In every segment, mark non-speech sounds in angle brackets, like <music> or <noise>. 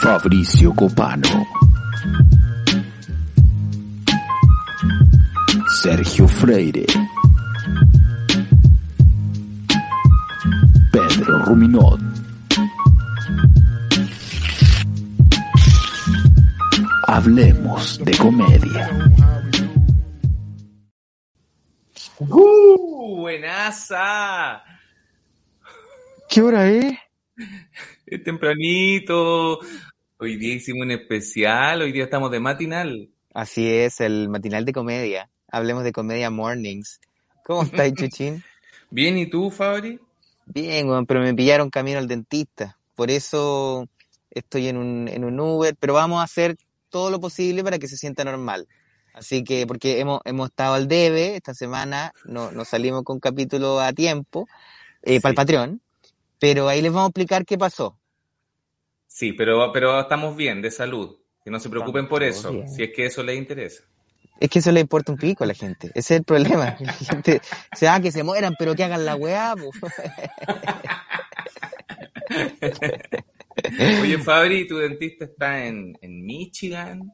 Fabricio Copano. Sergio Freire. Pedro Ruminot. Hablemos de comedia. ¡Uh! ¡Buenaza! ¿Qué hora es? Es tempranito. Hoy día hicimos un especial, hoy día estamos de matinal. Así es, el matinal de comedia. Hablemos de comedia mornings. ¿Cómo estás, <laughs> Chuchín? Bien, ¿y tú, Fabri? Bien, pero me pillaron camino al dentista. Por eso estoy en un, en un Uber, pero vamos a hacer todo lo posible para que se sienta normal. Así que, porque hemos, hemos estado al debe esta semana, no, nos salimos con capítulo a tiempo eh, para el Patreon, pero ahí les vamos a explicar qué pasó. Sí, pero, pero estamos bien, de salud. Que no se preocupen por eso, bien. si es que eso les interesa. Es que eso le importa un pico a la gente. Ese es el problema. <laughs> La gente se va que se mueran, pero que hagan la weá, po. <laughs> Oye, Fabri, tu dentista está en, en Michigan,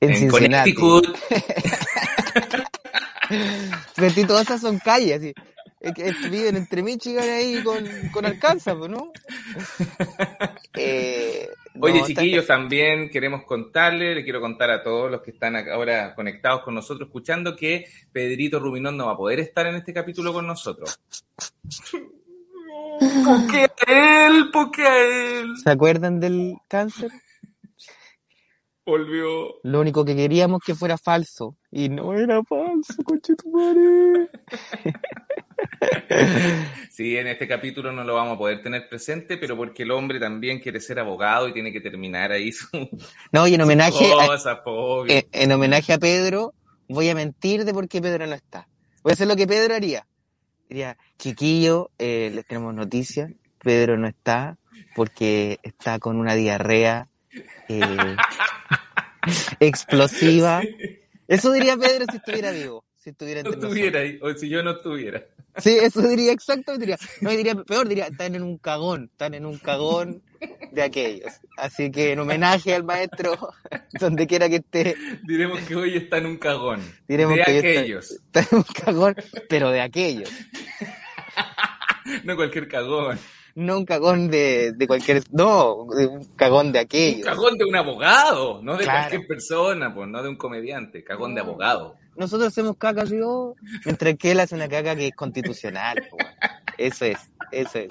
En, en Cincinnati. Connecticut. <laughs> Sí, todas esas son calles, así. Es que es- viven entre Michigan ahí con, con Arkansas, pues, ¿no? <laughs> Eh, Oye, no, está- chiquillos, también queremos contarle, le quiero contar a todos los que están ahora conectados con nosotros, escuchando, que Pedrito Rubinón no va a poder estar en este capítulo con nosotros. <laughs> ¿Por qué a él? ¿Por qué a él? ¿Se acuerdan del cáncer? Volvió. Lo único que queríamos que fuera falso. Y no era falso, conchetumare. <laughs> Sí, en este capítulo no lo vamos a poder tener presente, pero porque el hombre también quiere ser abogado y tiene que terminar ahí su No, y en homenaje a, cosa, pobre. en, en homenaje a Pedro, voy a mentir de por qué Pedro no está. Voy a hacer lo que Pedro haría. Diría, chiquillo, eh, les tenemos noticias. Pedro no está porque está con una diarrea eh, <laughs> explosiva. Eso diría Pedro si estuviera vivo. Si estuviera no estuviera ahí, o si yo no estuviera. Sí, eso diría exactamente. Diría, no, diría peor, diría, están en un cagón, están en un cagón de aquellos. Así que en homenaje al maestro, <laughs> donde quiera que esté, Diremos que hoy está en un cagón. Diremos de que hoy está- aquellos. está en un cagón, pero de aquellos. <laughs> No cualquier cagón. No un cagón de, de cualquier, no, un cagón de Un aquellos. cagón de un abogado, no de Claro. cualquier persona, pues, no de un comediante. Cagón de abogado. Nosotros hacemos caca yo, mientras que él hace una caca que es constitucional. weón. Eso es, eso es.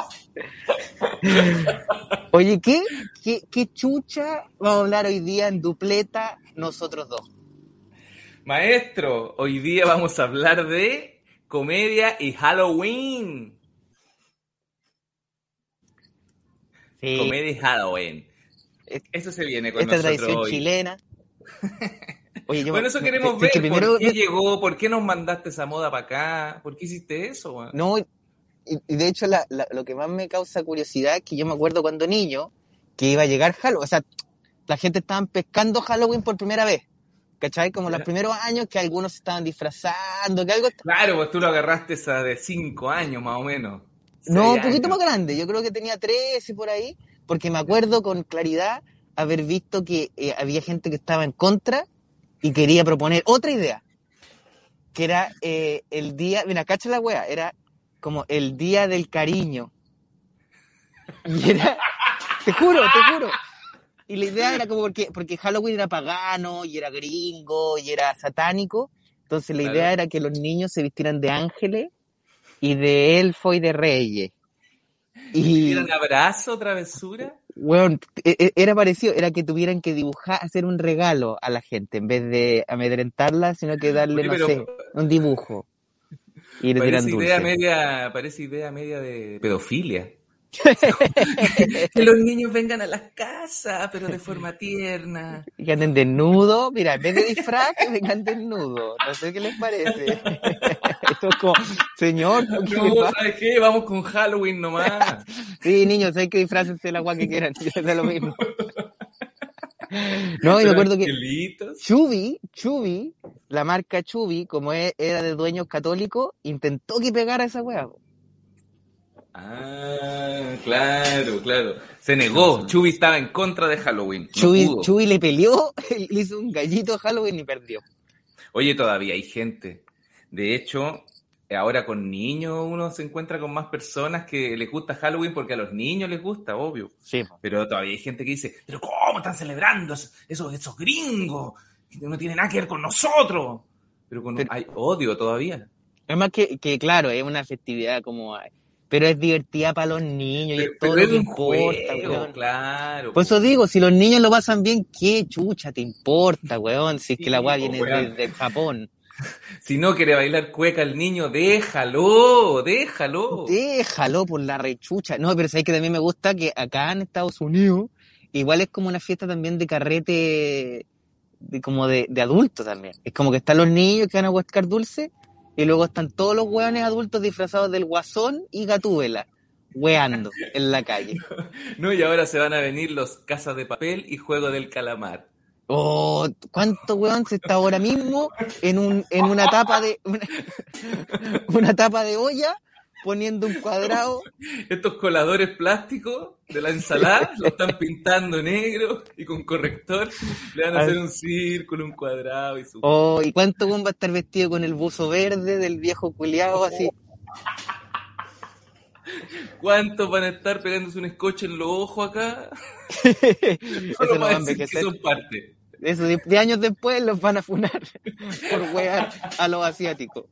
Oye, ¿qué, qué, qué chucha vamos a hablar hoy día en dupleta nosotros dos? Maestro, hoy día vamos a hablar de comedia y Halloween. Sí, Comedia Halloween. Es- Eso se viene con esta nosotros tradición hoy. chilena. <laughs> Oye, yo Bueno, eso queremos ver. que primero- ¿Por qué llegó? ¿Por qué nos mandaste esa moda para acá? ¿Por qué hiciste eso? No, y, y de hecho la- la- lo que más me causa curiosidad es que yo me acuerdo cuando niño que iba a llegar Halloween, o sea, la gente estaban pescando Halloween por primera vez, ¿cachai? Como los primeros años que algunos se estaban disfrazando, que algo... Claro, pues tú lo agarraste esa de cinco años más o menos. No, un poquito más grande, yo creo que tenía 13 por ahí, porque me acuerdo con claridad haber visto que eh, había gente que estaba en contra y quería proponer otra idea, que era eh, el día, mira, cacha la wea, era como el día del cariño. Y era, te juro, te juro. Y la idea era como porque, porque Halloween era pagano y era gringo y era satánico, entonces la idea era que los niños se vistieran de ángeles y de elfo y de reyes. Y, ¿Era un abrazo, travesura? weón, e- e- era parecido, era que tuvieran que dibujar, hacer un regalo a la gente, en vez de amedrentarla, sino que darle, Oye, no pero- sé, un dibujo. Y le tiran Parece idea, dulce. media, parece idea media de pedofilia. <laughs> que los niños vengan a las casas, pero de forma tierna. Y que anden desnudos. Mira, en vez de disfraz, que vengan desnudos. No sé qué les parece. <laughs> Esto es como, señor, ¿qué No? ¿sabes qué? Vamos con Halloween nomás. <laughs> Sí, niños, hay que disfrácense el agua que quieran. Yo da lo mismo. No, y me acuerdo que. Chubi, Chubi, la marca Chubi, como e- era de dueños católicos, intentó que pegara esa po. Ah, claro, claro. Se negó. Chubi estaba en contra de Halloween. No Chubi, pudo. Chubi le peleó, <laughs> le hizo un gallito a Halloween y perdió. Oye, todavía hay gente. De hecho, ahora con niños uno se encuentra con más personas que les gusta Halloween porque a los niños les gusta, obvio. Sí, Pero todavía hay gente que dice, pero ¿cómo están celebrando esos, esos, gringos? No tiene nada que ver con nosotros. Pero, con, Pero- hay odio todavía. Es más que, que claro, es una festividad como... Pero es divertida para los niños y es todo Pero lo que importa, juego, weón. claro. Por eso digo, si los niños lo pasan bien, ¿qué chucha te importa, weón? Si es que la weá viene weón. desde Japón. <laughs> Si no quiere bailar cueca el niño, déjalo, déjalo. Déjalo por la rechucha. No, pero sabes que también me gusta que acá en Estados Unidos, igual es como una fiesta también de carrete, de, como de, de adultos también. Es como que están los niños que van a buscar dulce, y luego están todos los hueones adultos disfrazados del guasón y gatúbela, hueando en la calle. <laughs> No, y ahora se van a venir los casas de papel y juego del calamar. Oh, ¿cuánto weón se está ahora mismo en un, en una tapa de, <laughs> una, una tapa de olla poniendo un cuadrado? <laughs> Estos coladores plásticos de la ensalada <laughs> lo están pintando negro y con corrector le van a hacer un círculo, un cuadrado y su... Oh, ¿y cuánto va a estar vestido con el buzo verde del viejo culiao así? ¿Cuántos van a estar pegándose un escoche en los ojos acá? <laughs> Eso no a que son parte. Eso, de, de años después los van a funar por wear a los asiáticos.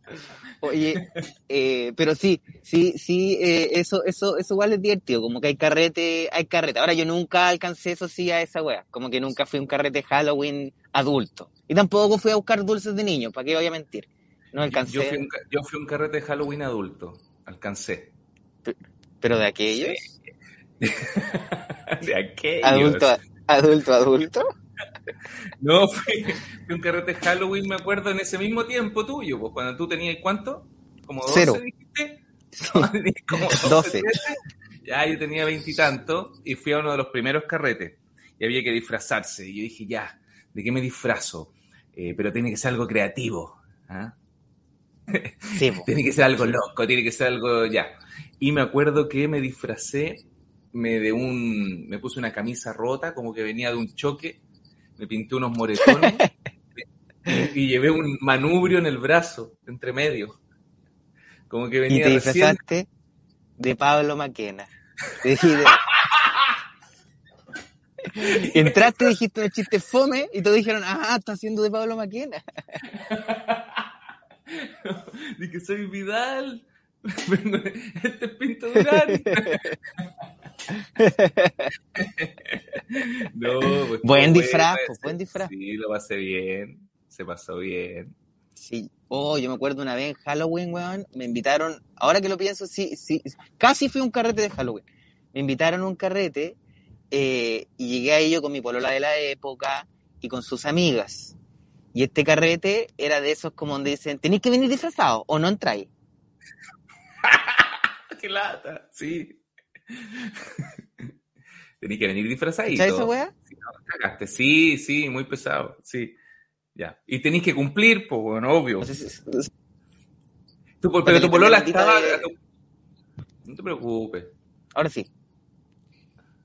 Oye, eh, pero sí, sí, sí, eh, eso, eso, eso igual es divertido, como que hay carrete, hay carrete. Ahora yo nunca alcancé eso sí a esa wea, como que nunca fui un carrete Halloween adulto. Y tampoco fui a buscar dulces de niño, ¿para qué voy a mentir? No alcancé, Yo fui, un, yo fui un carrete Halloween adulto. Alcancé. pero de aquellos, <laughs> de aquellos. adulto, adulto, adulto. No, a un carrete Halloween, me acuerdo, en ese mismo tiempo tuyo, pues cuando tú tenías cuánto? Como 12, Cero. dijiste. <laughs> Como 12. 13. Ya, yo tenía veintitantos y, fui a uno de los primeros carretes y había que disfrazarse. Y yo dije, ya, ¿de qué me disfrazo? Eh, pero tiene que ser algo creativo. ¿ah? <laughs> Sí, po. Tiene que ser algo loco, tiene que ser algo ya. Y me acuerdo que me disfracé, me de un, me puse una camisa rota, como que venía de un choque, me pinté unos moretones <laughs> y llevé un manubrio en el brazo, entre medio. Como que y venía te recién. disfrazaste de Pablo Maquena. Te dijiste- <laughs> Entraste, dijiste un chiste fome y todos dijeron, ah, está haciendo de Pablo Maquena. <laughs> Dije, soy Vidal. De- Este es Pinto Durán. <laughs> no, pues, Buen disfraz, bueno pues, buen disfraz. Sí, lo pasé bien. Se pasó bien. Sí. Oh, yo me acuerdo una vez en Halloween, weón, me invitaron, ahora que lo pienso, sí, sí, casi fui a un carrete de Halloween. Me invitaron a un carrete eh, y llegué ahí yo con mi polola de la época y con sus amigas. Y este carrete era de esos como donde dicen, tenéis que venir disfrazado o no entráis. <laughs> ¡Qué lata! Sí. <laughs> Tenía que venir disfrazadito. ¿Sabes esa weá? Si no, cagaste. Sí, sí, muy pesado. Sí. Ya. Y tenéis que cumplir, pues, bueno, obvio. No sé si- Tú, pero Para tu polola estaba. de- No te preocupes. Ahora sí.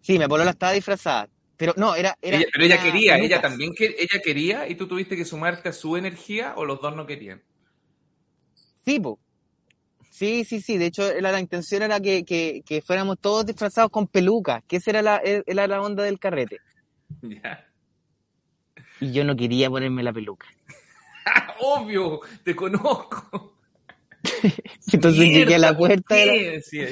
Sí, mi polola estaba disfrazada. Pero no, era. era Ella- pero ella era quería, ella también que, ella quería y tú tuviste que sumarte a su energía o los dos no querían. Sí, po. Sí, sí, sí. De hecho, la, la intención era que, que, que fuéramos todos disfrazados con pelucas, que esa era la, era la onda del carrete. <laughs> Ya. Y yo no quería ponerme la peluca. <laughs> Obvio, te conozco. <laughs> Entonces llegué a la Mierda, ¿por puerta, la-? Decía.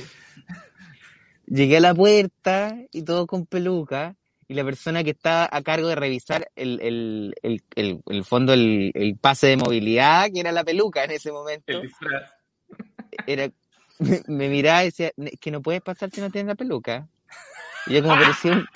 llegué a la puerta y todo con peluca. Y la persona que estaba a cargo de revisar el, el, el, el, el fondo, el, el pase de movilidad, que era la peluca en ese momento. El disfraz. Era, me, me miraba y decía, "Ne- que no puedes pasar si no tienes la peluca. Y yo como parecía un,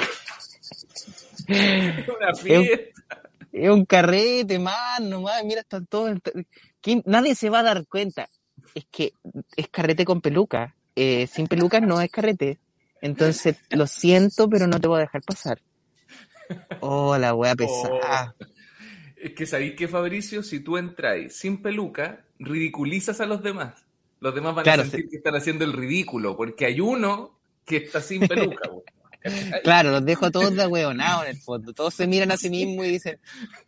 <laughs> Una <laughs> fiesta. es un carrete, man, nomás, mira, están todos, ent- ¿quién- nadie se va a dar cuenta. Es que es carrete con peluca. Eh, sin peluca no es carrete. Entonces, lo siento, pero no te voy a dejar pasar. Oh, la wea pesada. Es que sabéis que Fabricio, si tú entras sin peluca, ridiculizas a los demás. Los demás van Claro, a sentir que están haciendo el ridículo, porque hay uno que está sin peluca. <laughs> Claro, los dejo a todos de hueonados en el fondo. Todos se miran a sí mismos y dicen,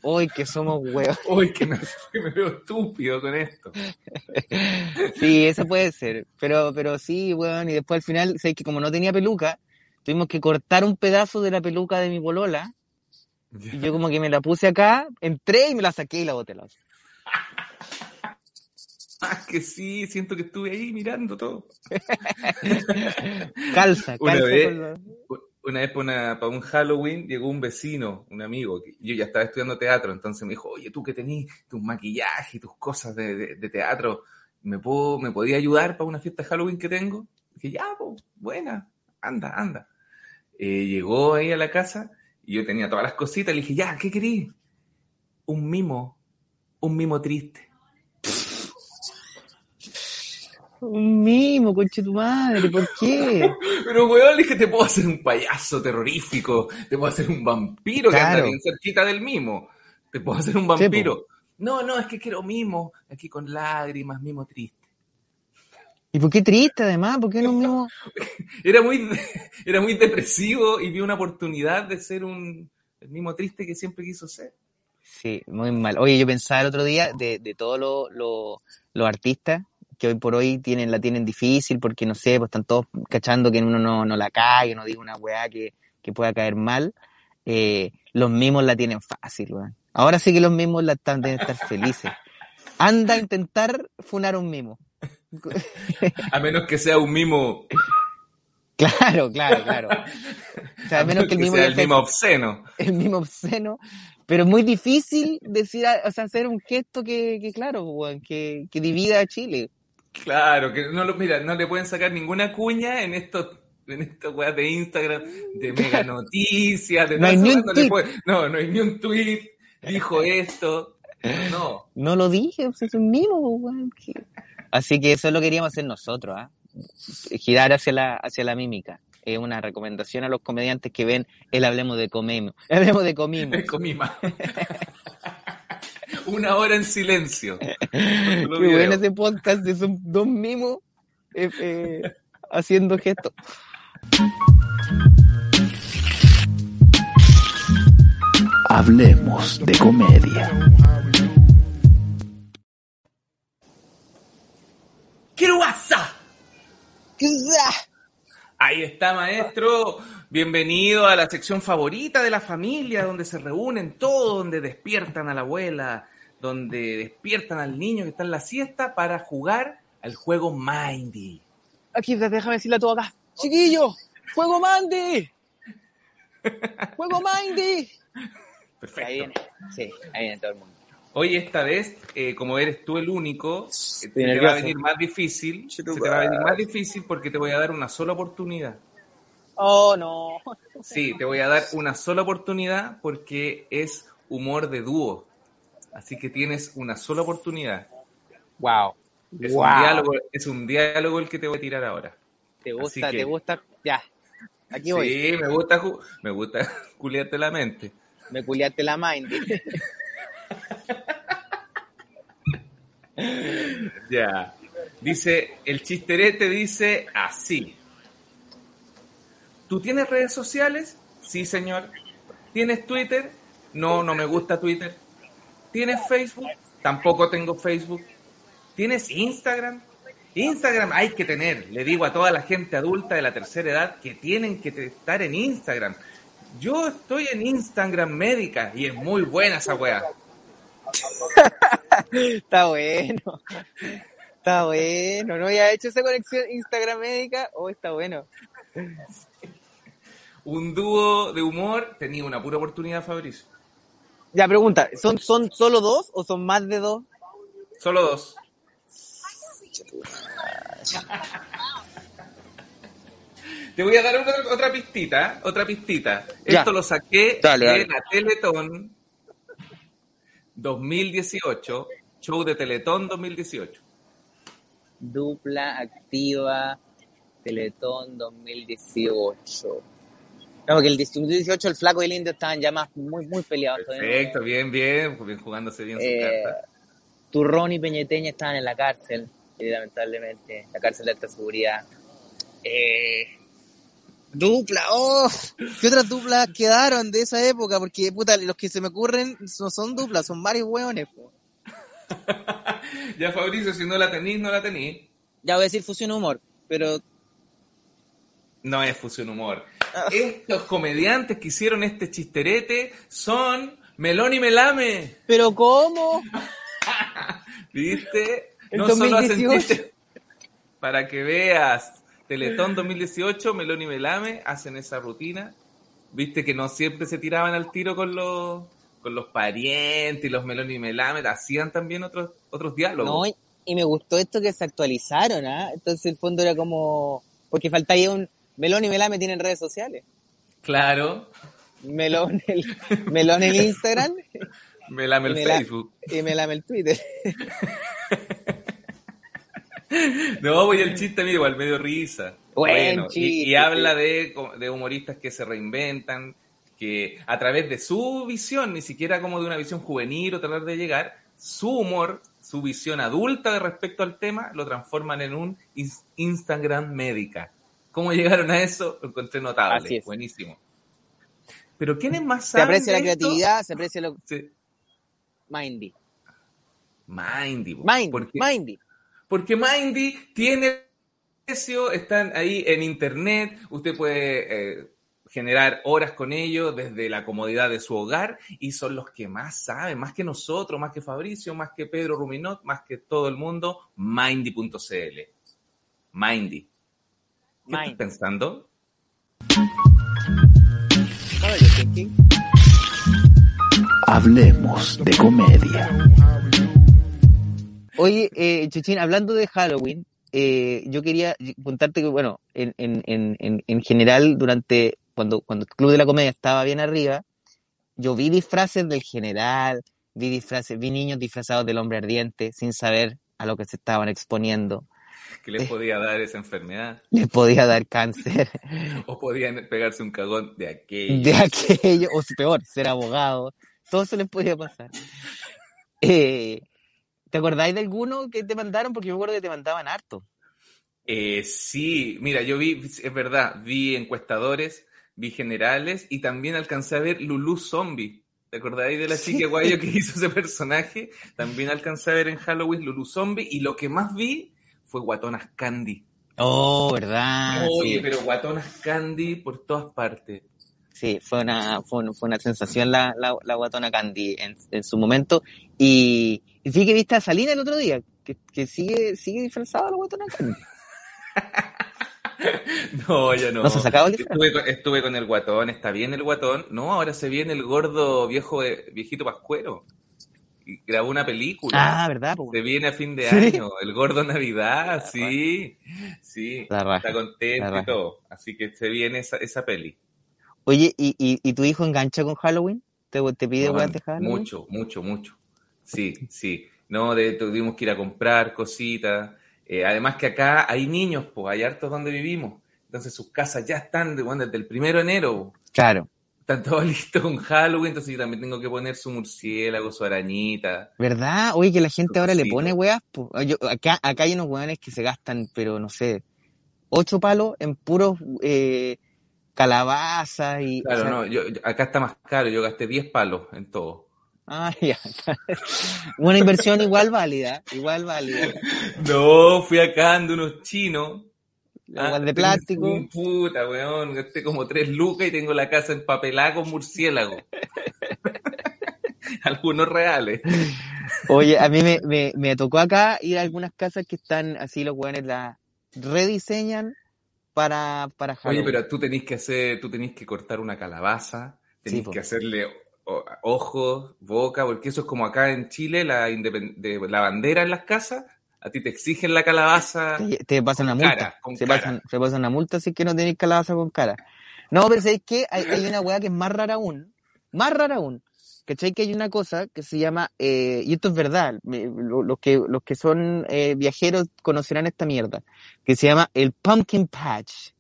uy, que somos hueos. <laughs> Uy, que me, me veo estúpido con esto. <laughs> Sí, eso puede ser. Pero, pero sí, weón. Y después al final, sé que como no tenía peluca, tuvimos que cortar un pedazo de la peluca de mi polola. Y yo como que me la puse acá, entré y me la saqué y la boté. La otra. Ah, que sí, siento que estuve ahí mirando todo. <laughs> Calza, Una calza vez- con la- Una vez para, una- para un Halloween llegó un vecino, un amigo, que yo ya estaba estudiando teatro, entonces me dijo, oye, tú que tenés tus maquillajes y tus cosas de, de- de teatro, ¿me, puedo, ¿me podía ayudar para una fiesta de Halloween que tengo? dije, ya, pues, buena, anda, anda. Eh, llegó ahí a la casa y yo tenía todas las cositas, le dije, ya, ¿qué querís? Un mimo, un mimo triste. Un mimo, conche tu madre, ¿por qué? <laughs> Pero, weón, le dije, te puedo hacer un payaso terrorífico, te puedo hacer un vampiro que anda bien cerquita del mimo, te puedo hacer un vampiro. no, no, es que quiero mimo, aquí con lágrimas, mimo triste. ¿Y por qué triste además? ¿Por qué no mimo? <laughs> Era muy, era muy depresivo y vi una oportunidad de ser un el mimo triste que siempre quiso ser. Sí, muy mal. Oye, yo pensaba el otro día de, de todos los artistas que hoy por hoy tienen la tienen difícil porque, no sé, pues están todos cachando que uno no, no la cague, no diga una weá que, que pueda caer mal. Eh, los mismos la tienen fácil, weón. Ahora sí que los mismos la están, deben estar felices. Anda a intentar funar un mimo. <laughs> A menos que sea un mimo, Claro, claro, claro. <laughs> O sea, a menos que el mimo sea el mimo obsceno. el mismo obsceno, pero es muy difícil decir, o sea, hacer un gesto que, que claro, que, que divida a Chile. Claro, que no lo, mira, no le pueden sacar ninguna cuña en estos en estas weas de Instagram, de mega noticias, de <laughs> No hay ni un no, puede- no, no hay ni un tweet, dijo esto, no. No lo dije, pues es un mimo, weón. que- Así que eso lo queríamos hacer nosotros, ¿ah? Girar hacia la, hacia la mímica. Es una recomendación a los comediantes que ven el Hablemos de Comemos. <laughs> Hablemos de Comimos. Más. <laughs> Una hora en silencio. <laughs> Qué bueno ese podcast de son dos mimos eh, eh, haciendo gestos. Hablemos de comedia. ¡Quiero WhatsApp! Ahí está, maestro. Bienvenido a la sección favorita de la familia, donde se reúnen todos, donde despiertan a la abuela, donde despiertan al niño que está en la siesta para jugar al juego Mindy. Aquí, déjame decirle a todo acá. Chiquillo, ¡Fuego Mandy! ¡Fuego <laughs> Mindy! Perfecto. Ahí viene. Sí, ahí viene todo el mundo. Hoy esta vez, eh, como eres tú el único, eh, se te nervioso. va a venir más difícil. Se te va a venir más difícil porque te voy a dar una sola oportunidad. Oh, no. Sí, te voy a dar una sola oportunidad porque es humor de dúo. Así que tienes una sola oportunidad. Wow. Es, Wow. un, diálogo, es un diálogo el que te voy a tirar ahora. ¿Te gusta? que- ¿Te gusta? Ya. Aquí voy. Sí, me gusta, me gusta <laughs> culiarte la mente. Me culiaste la Mindy. <laughs> Ya. Dice, el chisterete dice así. ¿Tú tienes redes sociales? Sí, señor. ¿Tienes Twitter? No, no me gusta Twitter. ¿Tienes Facebook? Tampoco tengo Facebook. ¿Tienes Instagram? Instagram hay que tener. Le digo a toda la gente adulta de la tercera edad que tienen que estar en Instagram. Yo estoy en Instagram médica y es muy buena esa weá. <laughs> Está bueno. Está bueno. No había hecho esa conexión Instagram médica. Oh, está bueno. Un dúo de humor tenía una pura oportunidad, Fabricio. Ya, pregunta. ¿Son, ¿Son solo dos o son más de dos? Solo dos. Te voy a dar otra, otra pistita, otra pistita. Ya. Esto lo saqué Dale, de dale. la Teletón 2018, show de Teletón 2018. Dupla activa Teletón 2018. No, porque el 2018 el flaco y el indio estaban ya más muy, muy peleados. todavía. Perfecto, bien, bien, bien jugándose bien su Eh, carta. Turrón y Peñeteña estaban en la cárcel, y lamentablemente, la cárcel de alta seguridad. Eh, Dupla, oh, ¿qué otras duplas quedaron de esa época? Porque, puta, los que se me ocurren no son duplas, son varios hueones. po. <laughs> Ya Fabricio, si no la tenís, no la tenís. ya voy a decir fusión humor, pero No es fusión humor. <laughs> Estos comediantes que hicieron este chisterete son Melón y Melame. ¿Pero cómo? <laughs> ¿Viste? No solo hacen 2018. chistes. Para que veas, Teletón 2018, Melón y Melame hacen esa rutina. ¿Viste que no siempre se tiraban al tiro con los con los parientes y los Melón y Melame? Hacían también otros otros diálogos. No, y, me gustó esto que se actualizaron, ¿ah? Entonces el fondo era como... Porque faltaba un... Melón y Melame tienen redes sociales. Claro, Melón el, <laughs> Melón el Instagram Melame el Y Facebook. y Melame el Twitter. <laughs> No, voy el chiste, mira, igual medio risa. Buen y- y, chiste. habla de, de humoristas que se reinventan, que a través de su visión, ni siquiera como de una visión juvenil o tratar de llegar, su humor, su visión adulta de respecto al tema, lo transforman en un ins- Instagram médica. ¿Cómo llegaron a eso? Lo encontré notable, Así es. buenísimo. Pero ¿quiénes más Se aprecia la creatividad, se aprecia lo... Sí. Mindy. Mindy. Mindy, Porque- Mindy. Porque Mindy tiene precio, están ahí en internet, usted puede eh, generar horas con ellos desde la comodidad de su hogar y son los que más saben, más que nosotros, más que Fabricio, más que Pedro Ruminot, más que todo el mundo, Mindy.cl. Mindy. ¿Qué estás pensando? Hablemos de comedia. Oye, eh, Chuchín, hablando de Halloween, eh, yo quería contarte que, bueno, en, en, en, en, en general, durante, cuando, cuando el Club de la Comedia estaba bien arriba, yo vi disfraces del general, vi disfraces, vi niños disfrazados del hombre ardiente, sin saber a lo que se estaban exponiendo. <laughs> ¿Qué les podía dar esa enfermedad? Les podía dar cáncer ¿O podían pegarse un cagón de aquello? de aquello, o peor, ser abogado, todo eso les podía pasar. Eh, ¿Te acordáis de alguno que te mandaron? Porque yo me acuerdo que te mandaban harto. Eh, sí, mira, yo vi, es verdad, vi encuestadores, vi generales y también alcancé a ver Lulu Zombie. ¿Te acordáis de la chica guayo que hizo ese personaje? También alcancé a ver en Halloween Lulu Zombie y lo que más vi fue Guatonas Candy. Oh, ¿verdad? Oye, sí. pero Guatonas Candy por todas partes. Sí, fue una, fue, un- fue una sensación la, la, la guatona Candy en, en su momento. Y, y sí que viste a Salina el otro día, que, que sigue, sigue disfrazada la guatona Candy. <laughs> No, ya no. ¿No se el? Estuve con, estuve con el guatón, está bien el guatón. No, ahora se viene el gordo viejo de, viejito pascuero. Y grabó una película. Ah, ¿verdad? Se viene a fin de Sí. año, el gordo Navidad, sí, sí, está contento y todo, así que se viene esa, esa peli. Oye, ¿y, y, ¿y tu hijo engancha con Halloween? ¿Te, te pide No, de Halloween? mucho, mucho, mucho, sí, sí, no, de, tuvimos que ir a comprar cositas, Eh, además que acá hay niños, pues hay hartos donde vivimos, entonces sus casas ya están de- bueno, desde el primero de enero, Claro, están todos <laughs> listos con Halloween, entonces yo también tengo que poner su murciélago, su arañita, ¿verdad? Oye, que la gente ahora le pone weas. po. Yo, acá, acá hay unos weones que se gastan, pero no sé, ocho palos en puros eh, calabazas y... claro, o sea, no, yo, yo- acá está más caro, yo gasté 10 palos en todo. Ah, <laughs> ya. Una inversión igual válida, igual válida. <laughs> No, fui acá de unos chinos. Ah, de plástico. un Puta, weón, gasté como tres lucas y tengo la casa empapelada con murciélago. <laughs> Algunos reales. Oye, a mí me, me, me tocó acá ir a algunas casas que están así, los weones la rediseñan para, para Oye, pero tú tenés que hacer, tú tenés que cortar una calabaza, tenés Sí, que hacerle ojos, boca, porque eso es como acá en Chile, la, la bandera en las casas, A ti te exigen la calabaza. Te, te pasan Con una multa. cara, con se, cara. pasan, se pasan una multa si es que no tenéis calabaza con cara. No, pero ¿sabéis qué? Hay, hay una weá que es más rara aún. Más rara aún. ¿Cachai? Que hay una cosa que se llama, eh, y esto es verdad, los que, los que son eh, viajeros conocerán esta mierda, que se llama el pumpkin patch.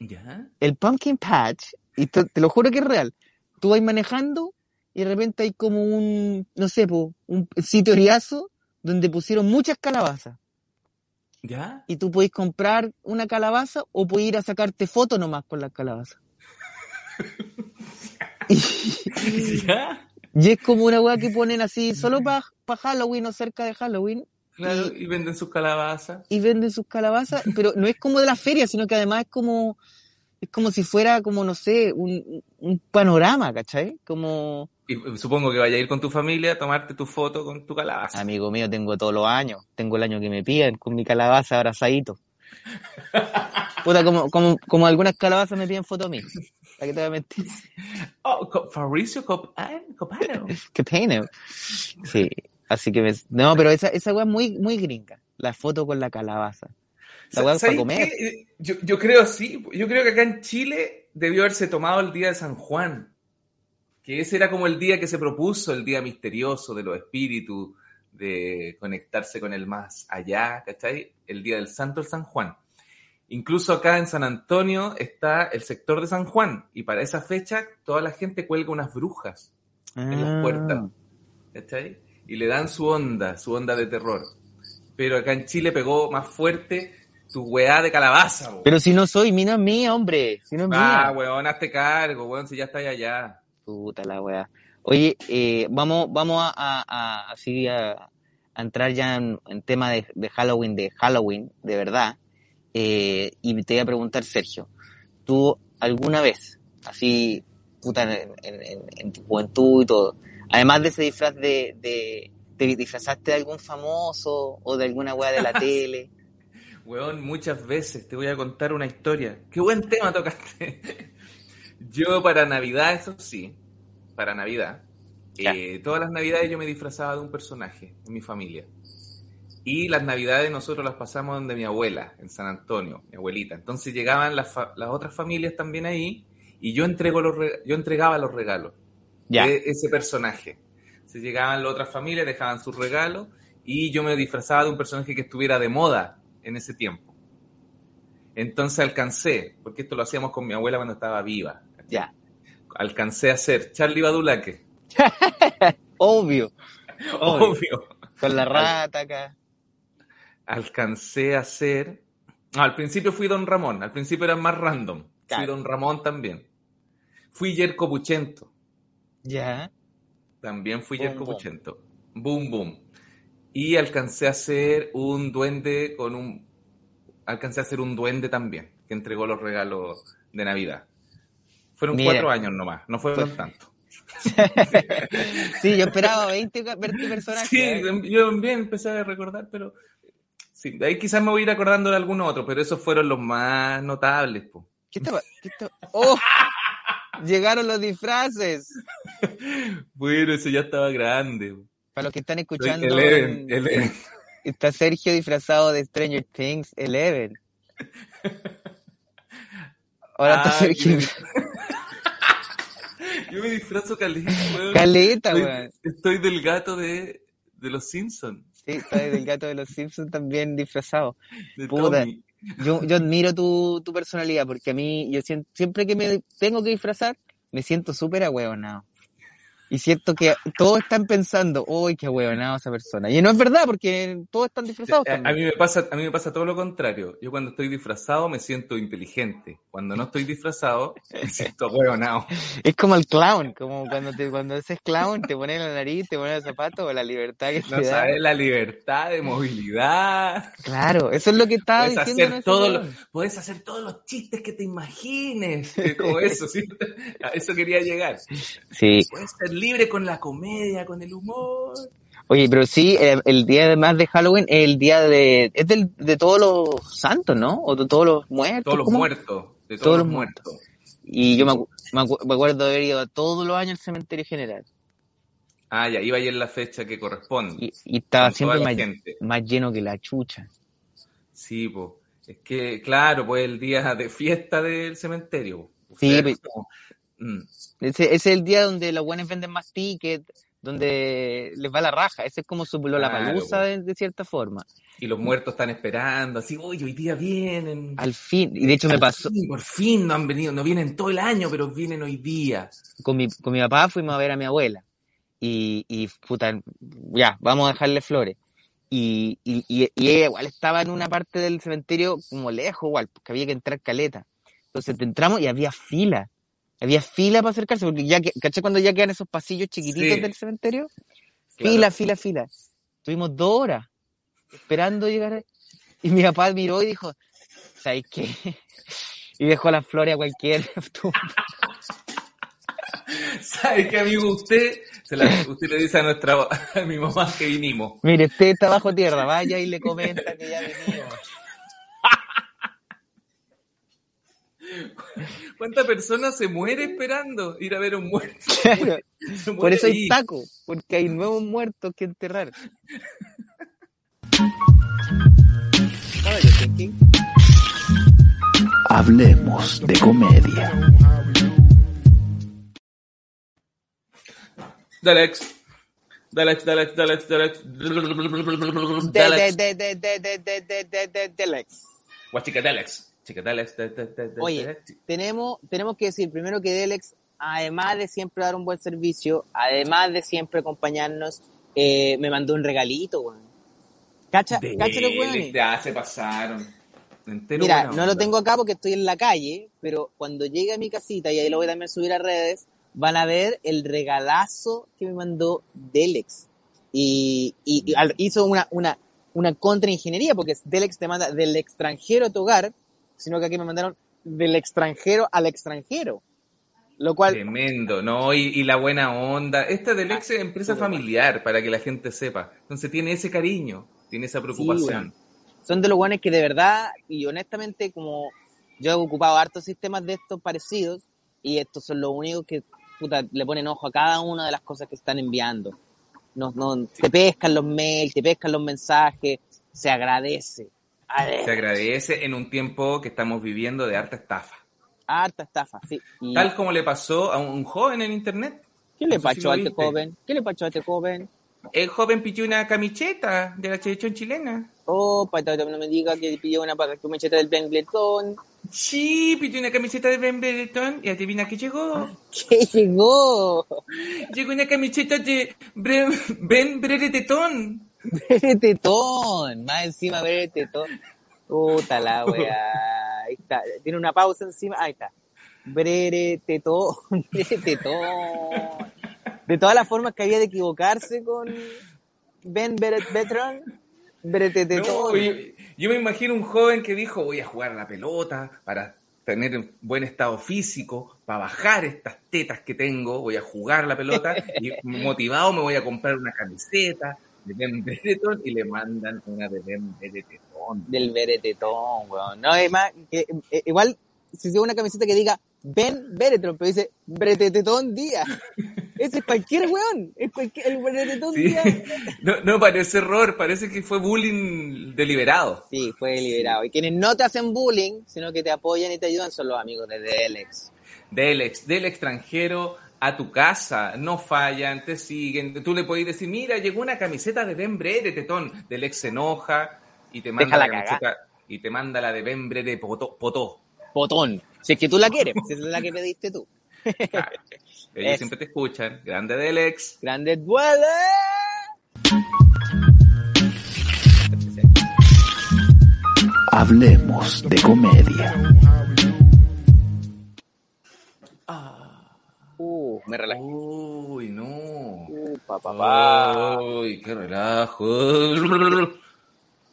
¿Ya? El pumpkin patch, y te, te lo juro que es real, tú vas manejando y de repente hay como un, no sé, po, un sitio riazo donde pusieron muchas calabazas. ¿Ya? y tú podés comprar una calabaza o podés ir a sacarte fotos nomás con las calabazas. <laughs> y, ¿Ya? y es como una weá que ponen así solo para Halloween o cerca de Halloween Claro, y venden sus calabazas. y venden sus calabazas, pero no es como de la feria, sino que además es como es como si fuera como no sé, un, un panorama, ¿cachai? Como Y eh, supongo que vaya a ir con tu familia a tomarte tu foto con tu calabaza. amigo mío, tengo todos los años, tengo el año que me piden con mi calabaza abrazadito. <laughs> Puta, como, como, como algunas calabazas me piden foto a mí. ¿Para qué te voy a mentir? Oh, Fabricio Copan, Copano. <laughs> Sí, así que me- no, pero esa, esa weá es muy, muy gringa. La foto con la calabaza. La. Yo, yo creo sí. Yo creo que acá en Chile debió haberse tomado el día de San Juan. Que ese era como el día que se propuso, el día misterioso de los espíritus, de conectarse con el más allá, ¿cachai? El día del Santo el San Juan. Incluso acá en San Antonio está el sector de San Juan y para esa fecha toda la gente cuelga unas brujas en las Ah. puertas. ¿cachai? Y le dan su onda, su onda de terror. Pero acá en Chile pegó más fuerte tu weá de calabaza, bo. Pero si no soy, mi no es mía, hombre. Si no es Ah, mía. weón, hazte cargo, weón, si ya está allá. Puta la weá. Oye, eh, vamos, vamos a, a- a- así a, a entrar ya en, en tema de, de Halloween, de Halloween, de verdad. Eh, y te voy a preguntar, Sergio, ¿tú alguna vez, así, puta, en, en- en- en tu juventud y todo, además de ese disfraz de, de, ¿te disfrazaste de algún famoso o de alguna weá de la <laughs> tele? Weón, muchas veces te voy a contar una historia. Qué buen tema tocaste. <laughs> Yo para Navidad, eso sí, para Navidad, eh, todas las Navidades yo me disfrazaba de un personaje en mi familia. Y las Navidades nosotros las pasamos donde mi abuela, en San Antonio, mi abuelita. Entonces llegaban las, otras familias también ahí y yo, entrego los yo entregaba los regalos Ya. de ese personaje. Se llegaban las otras familias, dejaban sus regalos y yo me disfrazaba de un personaje que estuviera de moda en ese tiempo. Entonces alcancé, porque esto lo hacíamos con mi abuela cuando estaba viva. Ya. Alcancé a ser Charlie Badulaque. <laughs> Obvio. <laughs> Obvio. Obvio. Con la rata acá. Alcancé a ser. No, al principio fui Don Ramón, al principio era más random. Fui. Don Ramón también. Fui Yerko Puchento. Ya. También fui Boom, Yerko boom. Puchento. Boom, boom. Y alcancé a ser un duende con un. Alcancé a ser un duende también, que entregó los regalos de Navidad. Fueron Mira. cuatro años nomás, no fueron Fue- tanto. <laughs> Sí, yo esperaba 20, 20 personajes. Sí, ¿eh? yo también empecé a recordar, pero. Sí, de ahí quizás me voy a ir acordando de algún otro, pero esos fueron los más notables, po. ¿Qué estaba? ¿Qué estaba? ¡Oh! <laughs> Llegaron los disfraces. Bueno, eso ya estaba grande. Para los que están escuchando, Eleven, en- Eleven. está Sergio disfrazado de Stranger Things Eleven. Ahora está Ah, Sergio. yo- me <laughs> disfrazo caleta, weón. Caleta, Estoy, weón. estoy del gato de, de los Simpsons. Sí, está del gato de los Simpsons también disfrazado. De Puta. Tommy. Yo, yo admiro tu, tu personalidad porque a mí, yo sien- siempre que me tengo que disfrazar, me siento súper ahueonado. Y siento que todos están pensando, uy, qué ahueonado esa persona. Y no es verdad porque todos están disfrazados A, a mí me pasa, a mí me pasa todo lo contrario. Yo cuando estoy disfrazado me siento inteligente. Cuando no estoy disfrazado me siento <laughs> huevonao. Es como el clown, como cuando te, cuando haces clown, te pones la nariz, te pones el zapato o la libertad que No te da. sabes la libertad de movilidad. Claro, eso es lo que estaba Puedes diciendo. hacer, todos los, puedes hacer todos los chistes que te imagines. eh, Como eso, ¿sí? A eso quería llegar. Sí, Puedes ser libre con la comedia, con el humor. oye, pero sí, eh, el día además de Halloween es el día de, es del, de todos los santos, ¿no? O de todos los muertos. Todos los ¿cómo? muertos. De todos, Todos los muertos. Y yo me, acu- me, acu- me acuerdo de haber ido a todos los años al cementerio general. Ah, ya, iba a ir en la fecha que corresponde. Y, y estaba siempre más, más lleno que la chucha. Sí, pues. Es que, claro, pues el día de fiesta del cementerio. O Sí, sea, pues- como- mm, Ese, ese es el día donde los buenos venden más tickets, donde les va la raja. Ese es como su la palusa Claro, de, de cierta forma. Y los muertos están esperando, así, uy, hoy día vienen. Al fin, y de hecho me Al pasó, fin, por fin no han venido, no vienen todo el año, pero vienen hoy día. con mi, con mi papá fuimos a ver a mi abuela. Y, y puta, ya, vamos a dejarle flores. Y, y, y, y ella igual estaba en una parte del cementerio como lejos, igual, porque había que entrar caleta. Entonces entramos y había fila. Había fila para acercarse, porque ya que, ¿caché cuando ya quedan esos pasillos chiquititos Sí. del cementerio? Claro. Fila, fila, fila. Tuvimos dos horas esperando llegar. a- Y mi papá miró y dijo, ¿sabes qué? <laughs> Y dejó las flores a cualquier <laughs> ¿Sabe qué, amigo? Usted, se la- usted le dice a nuestra, <laughs> a mi mamá que vinimos. Mire, usted está bajo tierra, vaya y le comenta que ya venimos. ¿Cuántas personas se muere esperando ir a ver un muerto? Claro. Por eso hay taco, porque hay nuevos muertos que enterrar. Hablemos de comedia. Dalex. Dalex, Dalex, Dalex, Dalex. Dalex. Dalex. Dalex de- Oye, tenemos, tenemos que decir primero que Delex, además de siempre dar un buen servicio, además de siempre acompañarnos, eh, me mandó un regalito, weón. ¿Cacha, cacha los weones? Ya se pasaron. Entero Mira, no lo tengo acá porque estoy en la calle, pero cuando llegue a mi casita, y ahí lo voy a también subir a redes, van a ver el regalazo que me mandó Delex. Y, y- y al- hizo una, una, una contraingeniería, porque Delex te manda del extranjero a tu hogar, sino que aquí me mandaron del extranjero al extranjero. Lo cual, Tremendo, ¿no? Y, y la buena onda. Esta del ex es empresa familiar, para que la gente sepa. Entonces tiene ese cariño, tiene esa preocupación. son de los buenos que de verdad, y honestamente, como yo he ocupado hartos sistemas de estos parecidos, y estos son los únicos que puta, le ponen ojo a cada una de las cosas que están enviando. No, no, te pescan los mails, te pescan los mensajes, se agradece. Se agradece en un tiempo que estamos viviendo de harta estafa. Harta estafa, sí. Y- Tal como le pasó a un joven en internet. ¿Qué le no si pasó lo a este joven? ¿Qué le pasó a este joven? El joven pidió una camiseta de la selección chilena. Oh, patata, no me diga que pidió una camiseta del Ben Bletón. Sí, pidió una camiseta de Ben Brereton y adivina que llegó. <laughs> ¿Qué llegó? Llegó una camiseta de Ben Breretetón. Bere tetón, más encima tetón. Puta la weá. Ahí está. Tiene una pausa encima. Ahí está. Brere tetón, <laughs> brere tetón. De todas las formas que había de equivocarse con Ben Beret Betron, brete tetón. No, yo, yo me imagino un joven que dijo, voy a jugar la pelota para tener un buen estado físico, para bajar estas tetas que tengo, voy a jugar la pelota y motivado me voy a comprar una camiseta y le mandan una de Ben. Del bere tetón, weón. No, es más, que, eh, igual, si se una camiseta que diga Ben Beretron, pero dice brete tetón día. <laughs> Ese es cualquier weón. Es cualquier, el brete tetón Sí. día. <laughs> No, no parece error, parece que fue bullying deliberado. Sí, fue liberado. Y quienes no te hacen bullying, sino que te apoyan y te ayudan, son los amigos de Delex. Del, ex, del extranjero a tu casa, no fallan, te siguen. Tú le puedes decir, mira, llegó una camiseta de Ben Breretetón. Del ex se enoja y te manda la camiseta y te manda la de Ben Brere Potó. Potó. Potón. Si es que tú la quieres, si es la que pediste tú. Claro. <laughs> Ellos siempre te escuchan. Grande del ex. Grande duele. Hablemos de comedia. Uh, me relajé. Uy, no. Uh, pa, pa, pa. Uy, qué relajo.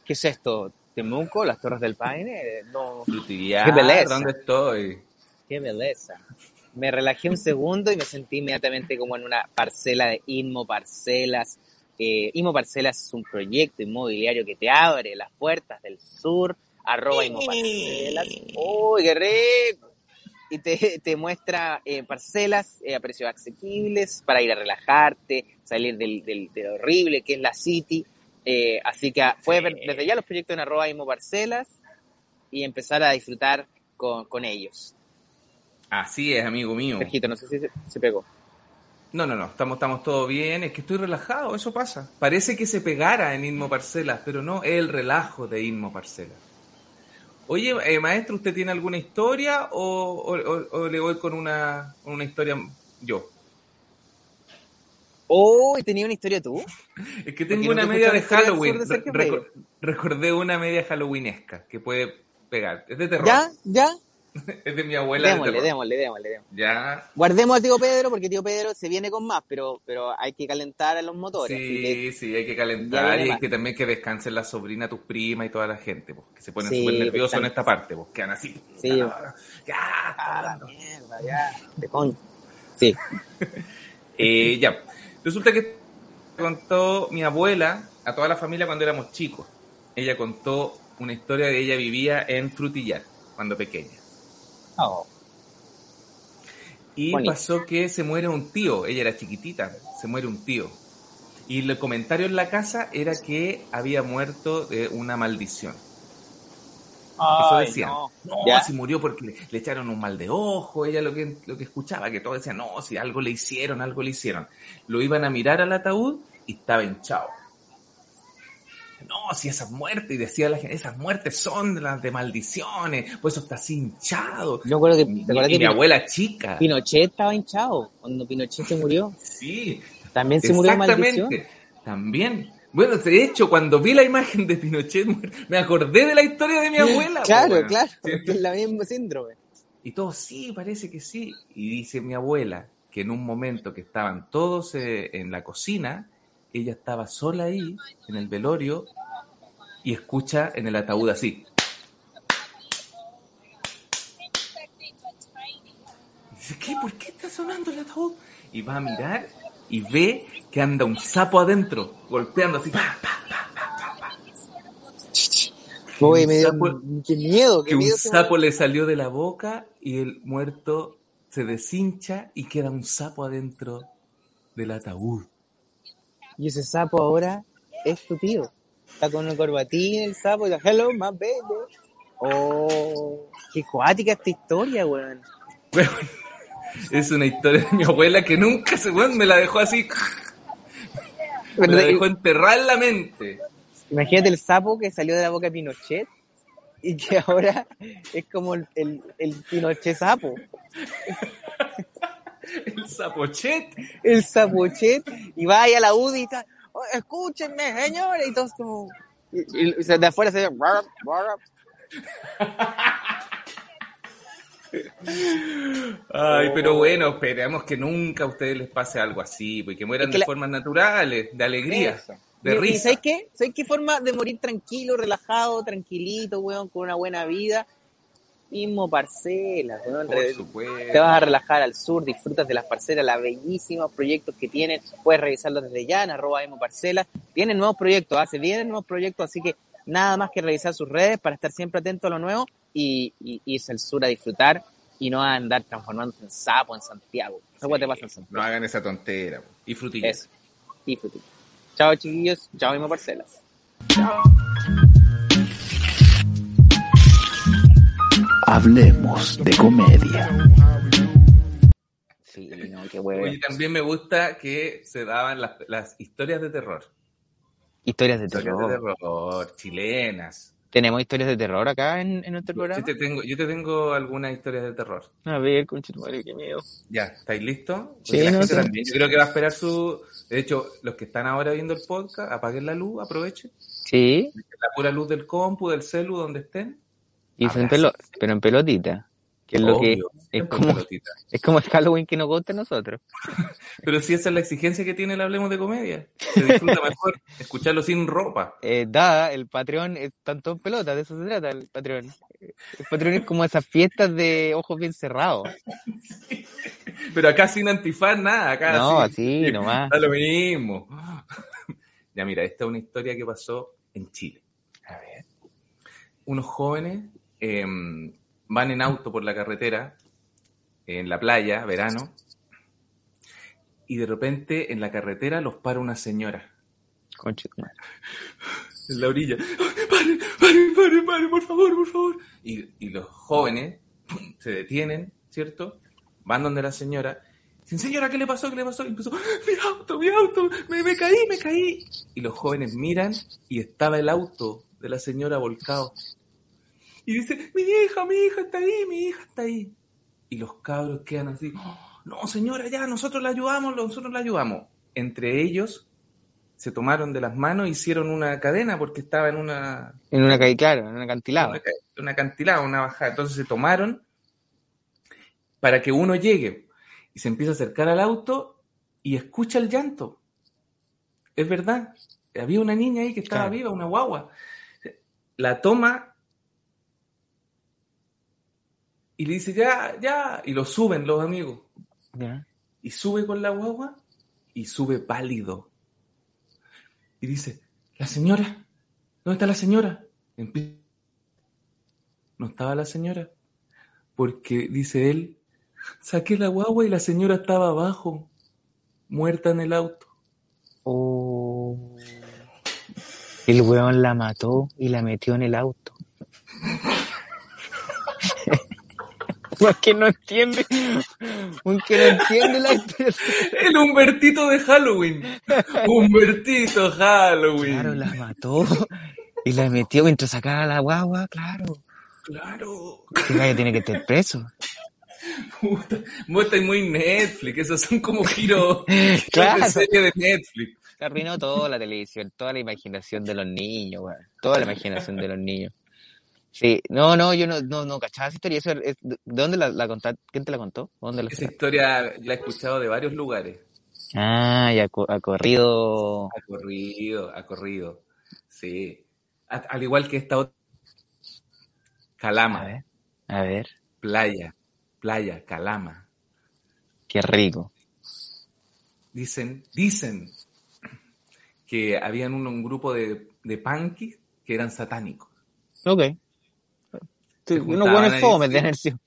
¿Qué es esto? ¿Temuco? ¿Las Torres del Paine? No. Qué belleza. ¿Dónde estoy? Qué belleza. Me relajé un segundo y me sentí inmediatamente como en una parcela de Inmo Parcelas. Eh, Inmo Parcelas es un proyecto inmobiliario que te abre las puertas del sur. Arroba Inmo Parcelas. ¡Uy, qué rico! Y te, te muestra eh, parcelas eh, a precios asequibles para ir a relajarte, salir del, del, del horrible que es la City. Eh, así que puedes ver desde ya los proyectos en arroba Imo Parcelas y empezar a disfrutar con, con ellos. Así es, amigo mío. Sergito, no sé si se, se pegó. No, no, no, estamos, estamos todos bien, es que estoy relajado, eso pasa. Parece que se pegara en Inmo Parcelas, pero no, es el relajo de Inmo Parcelas. Oye, eh, maestro, ¿usted tiene alguna historia o, o- o- o le voy con una, una historia yo? Oh, ¿y tenía una historia tú? <laughs> Es que tengo no una te media de Halloween. de Re- recordé una media halloweenesca que puede pegar. Es de terror. ¿Ya? ¿Ya? <laughs> Es de mi abuela Démosle, démosle, démosle, démosle. Ya. Guardemos a tío Pedro porque tío Pedro se viene con más, pero, pero hay que calentar a los motores. que- Sí, sí, hay que calentar y hay que también que descansen la sobrina, tus primas y toda la gente, pues, que se ponen Sí, súper nerviosos en esta parte, pues, quedan así. Sí. Ya. Mierda. Sí. <laughs> Eh, ya, resulta que contó mi abuela a toda la familia cuando éramos chicos. Ella contó una historia de ella vivía en Frutillar cuando pequeña. Oh. Y Bonito. pasó que se muere un tío, ella era chiquitita, se muere un tío. Y el comentario en la casa era que había muerto de una maldición. Eso decían. no. No, Ya. si murió porque le, le echaron un mal de ojo, ella lo que, lo que escuchaba, que todos decían, no, si algo le hicieron, algo le hicieron. Lo iban a mirar al ataúd y estaba hinchado. No, si esas muertes, y decía la gente, esas muertes son de las de maldiciones, pues eso está así hinchado. Yo recuerdo que, Y, ¿te acuerdas y que mi Pino- abuela chica. Pinochet estaba hinchado? Cuando Pinochet se murió. Sí, También se murió de maldición. exactamente. También. Bueno, de hecho, cuando vi la imagen de Pinochet, me acordé de la historia de mi <laughs> abuela. Claro, claro. Sí. Es la misma síndrome. Y todos, sí, parece que sí. Y dice mi abuela que en un momento que estaban todos eh, en la cocina, ella estaba sola ahí, en el velorio, y escucha en el ataúd así. Y dice, ¿qué? ¿Por qué está sonando el ataúd? Y va a mirar y ve que anda un sapo adentro, golpeando así. pa, pa, pa, pa, pa, pa. Uy, un me dio, sapo- qué miedo, Que qué un miedo. me- sapo le salió de la boca y el muerto se deshincha y queda un sapo adentro del ataúd. Y ese sapo ahora es tu tío. Está con una corbatín el sapo y dice, hello, my baby. Oh, qué cuática esta historia, weón. Bueno, es una historia de mi abuela que nunca se me la dejó así, me la dejó enterrada en la mente. Imagínate el sapo que salió de la boca de Pinochet y que ahora es como el, el, el Pinochet sapo. <laughs> <laughs> El sapochet. El sapochet y vaya la UDI y está, "Oh, escúchenme, señores, y todos como... Y, y- de afuera se ve... Ay, pero bueno, esperamos que nunca a ustedes les pase algo así, pues que mueran Es que de la- formas naturales, de alegría, Eso. de y risa. ¿Sabes qué? ¿Sabes qué forma de morir tranquilo, relajado, tranquilito, weón, con una buena vida? Mismo parcelas, weón. Por Re- supuesto. Te vas a relajar al sur, disfrutas de las parcelas, los bellísimos proyectos que tienen. Puedes revisarlos desde ya en arroba emo parcelas. Tienen nuevos proyectos, hace vienen nuevos proyectos, así que nada más que revisar sus redes para estar siempre atento a lo nuevo y, y irse al sur a disfrutar y no a andar transformándose en sapo en Santiago. Eso Sí, te pasa en Santiago. No hagan esa tontera. Y frutillas. Eso. Disfruten. Chao chiquillos, chao emo parcelas. Hablemos de comedia. Sí, no, qué. Oye, también me gusta que se daban las, las historias de terror. Historias de Historias de terror. terror, chilenas. ¿Tenemos historias de terror acá en, en nuestro Yo programa? te tengo, yo te tengo algunas historias de terror. A ver, conchetumare, qué miedo. Ya, ¿estáis listos? Sí, no, gente sí. también. Yo creo que va a esperar su. De hecho, los que están ahora viendo el podcast, apaguen la luz, aprovechen. Sí, La pura luz del compu, del celu, donde estén. Y fue en Abrazo. pelo, pero en pelotita. Que es lo que es como, pelotita. <laughs> es como el Halloween que nos gusta a nosotros. <laughs> Pero si esa es la exigencia que tiene el Hablemos de Comedia. Se disfruta mejor <laughs> escucharlo sin ropa. Eh, da, el Patreon es tanto en pelota, de eso se trata el Patreon. El Patreon es como esas fiestas de ojos bien cerrados. Pero acá sin antifaz, nada. Acá No, así, así nomás. Da lo mismo. Ya mira, esta es una historia que pasó en Chile. A ver. Unos jóvenes eh, van en auto por la carretera en la playa, verano, y de repente en la carretera los para una señora madre. <laughs> en la orilla. ¡Paren, paren, paren, paren, por favor, por favor! Y, y los jóvenes ¡pum! se detienen, ¿cierto? Van donde la señora. Dicen, señora, ¿qué le pasó? ¿Qué le pasó? Y empezó, mi auto, mi auto, me, me caí, me caí. Y los jóvenes miran y estaba el auto de la señora volcado. Y dice, mi hija, mi hija está ahí, mi hija está ahí. Y los cabros quedan así, no, señora, ya, nosotros la ayudamos, nosotros la ayudamos. Entre ellos se tomaron de las manos, hicieron una cadena porque estaba en una, En una calle, claro, en un acantilado. una, ca- una acantilado, una bajada. Entonces se tomaron para que uno llegue y se empieza a acercar al auto y escucha el llanto. Es verdad. Había una niña ahí que estaba Claro. viva, una guagua. La toma y le dice, ya, ya, y lo suben los amigos. Ya. Y sube con la guagua y sube pálido. Y dice, la señora, ¿dónde está la señora? No estaba la señora. Porque, dice él, saqué la guagua y la señora estaba abajo, muerta en el auto. Oh. El weón la mató y la metió en el auto. Un <laughs> que no entiende. Un que no entiende la <laughs> El Humbertito de Halloween. Humbertito Halloween. Claro, la mató y la metió mientras sacaba la guagua, claro. Claro. Que tiene que estar preso. Puta, vos muy Netflix, esos son como giros <laughs> Claro. de serie de Netflix. Se arruinó toda la televisión, toda la imaginación de los niños. Toda la imaginación de los niños. Sí, no, no, yo no, no, no cachaba esa historia. Eso es- ¿De dónde la, la contaste? ¿Quién te la contó? ¿Dónde la Esa historia la he escuchado de varios lugares. Ah, ya co- ha corrido. Ha corrido, ha corrido. Sí. A- al igual que esta otra. A Calama, ver, a ver, playa, playa, Calama. qué rico. Dicen, dicen que habían un, un grupo de, de punkis que eran satánicos. Ok. Unos buenos fomes de energía.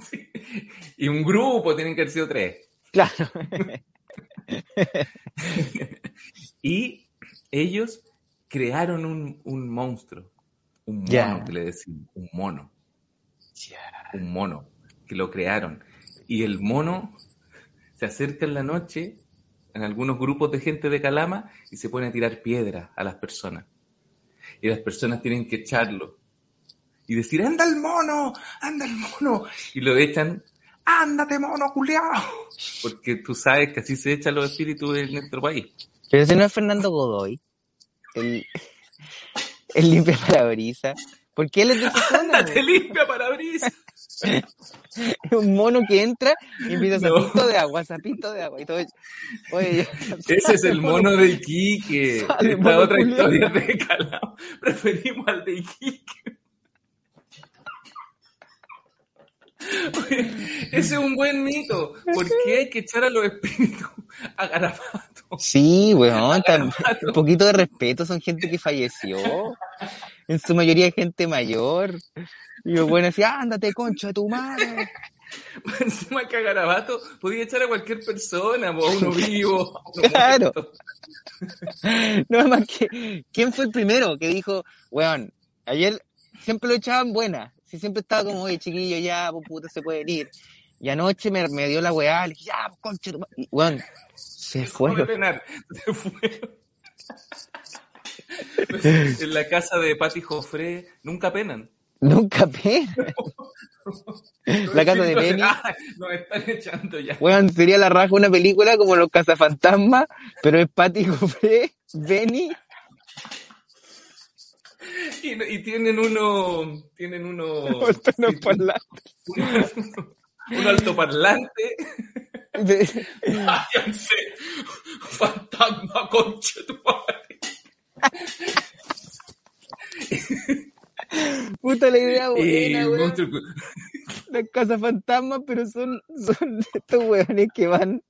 Sí. Y un grupo, tienen que haber sido tres. Claro. <laughs> Y ellos crearon un, un monstruo, un mono Ya. que le decimos, un mono, un mono, que lo crearon. Y el mono se acerca en la noche en algunos grupos de gente de Calama y se pone a tirar piedras a las personas. Y las personas tienen que echarlo. Y decir, anda el mono, anda el mono. Y lo echan, ándate mono, culiao. Porque tú sabes que así se echan los espíritus en nuestro país. Pero ese no es Fernando Godoy. El, el limpia parabrisas. ¿Por qué él es de? ¡Ándate limpia parabrisas! <laughs> Un mono que entra y empieza No. sapito de agua, sapito de agua. Y todo. Oye, Ese es el <laughs> mono de Iquique. Esta mono otra culiao. historia de Calama. <laughs> Preferimos al de Iquique. Oye, <laughs> ese es un buen mito. ¿Por qué hay que echar a los espíritus a Garabato? Sí, weón, un poquito de respeto, son gente que falleció. En su mayoría gente mayor. Y los buenos decían, ándate, concha de tu madre. Encima que a Garabato podía echar a cualquier persona, a uno <laughs> vivo. a uno Claro. muerto. No más que, ¿quién fue el primero que dijo, weón, ayer siempre lo echaban buena? Si siempre estaba como, oye, chiquillo, ya, pues puta, se pueden ir. Y anoche me, me dio la weá, le dije, ya, pues concha. Y, se fueron. se fueron. En la casa de Pati Jofré nunca penan. Nunca pena. La casa de Benny. <laughs> Ah, Nos están echando ya. Weón, sería la raja una película como Los Cazafantasmas, pero es Patty Joffrey, Benny. Y, y tienen uno. Tienen uno. <laughs> un, <laughs> un altoparlante. de- <laughs> ¡Váyanse! ¡Fantasma, concha tu madre! Puta la idea buena, weón. monstruo- Los Cazafantasmas, pero son, son estos weones que van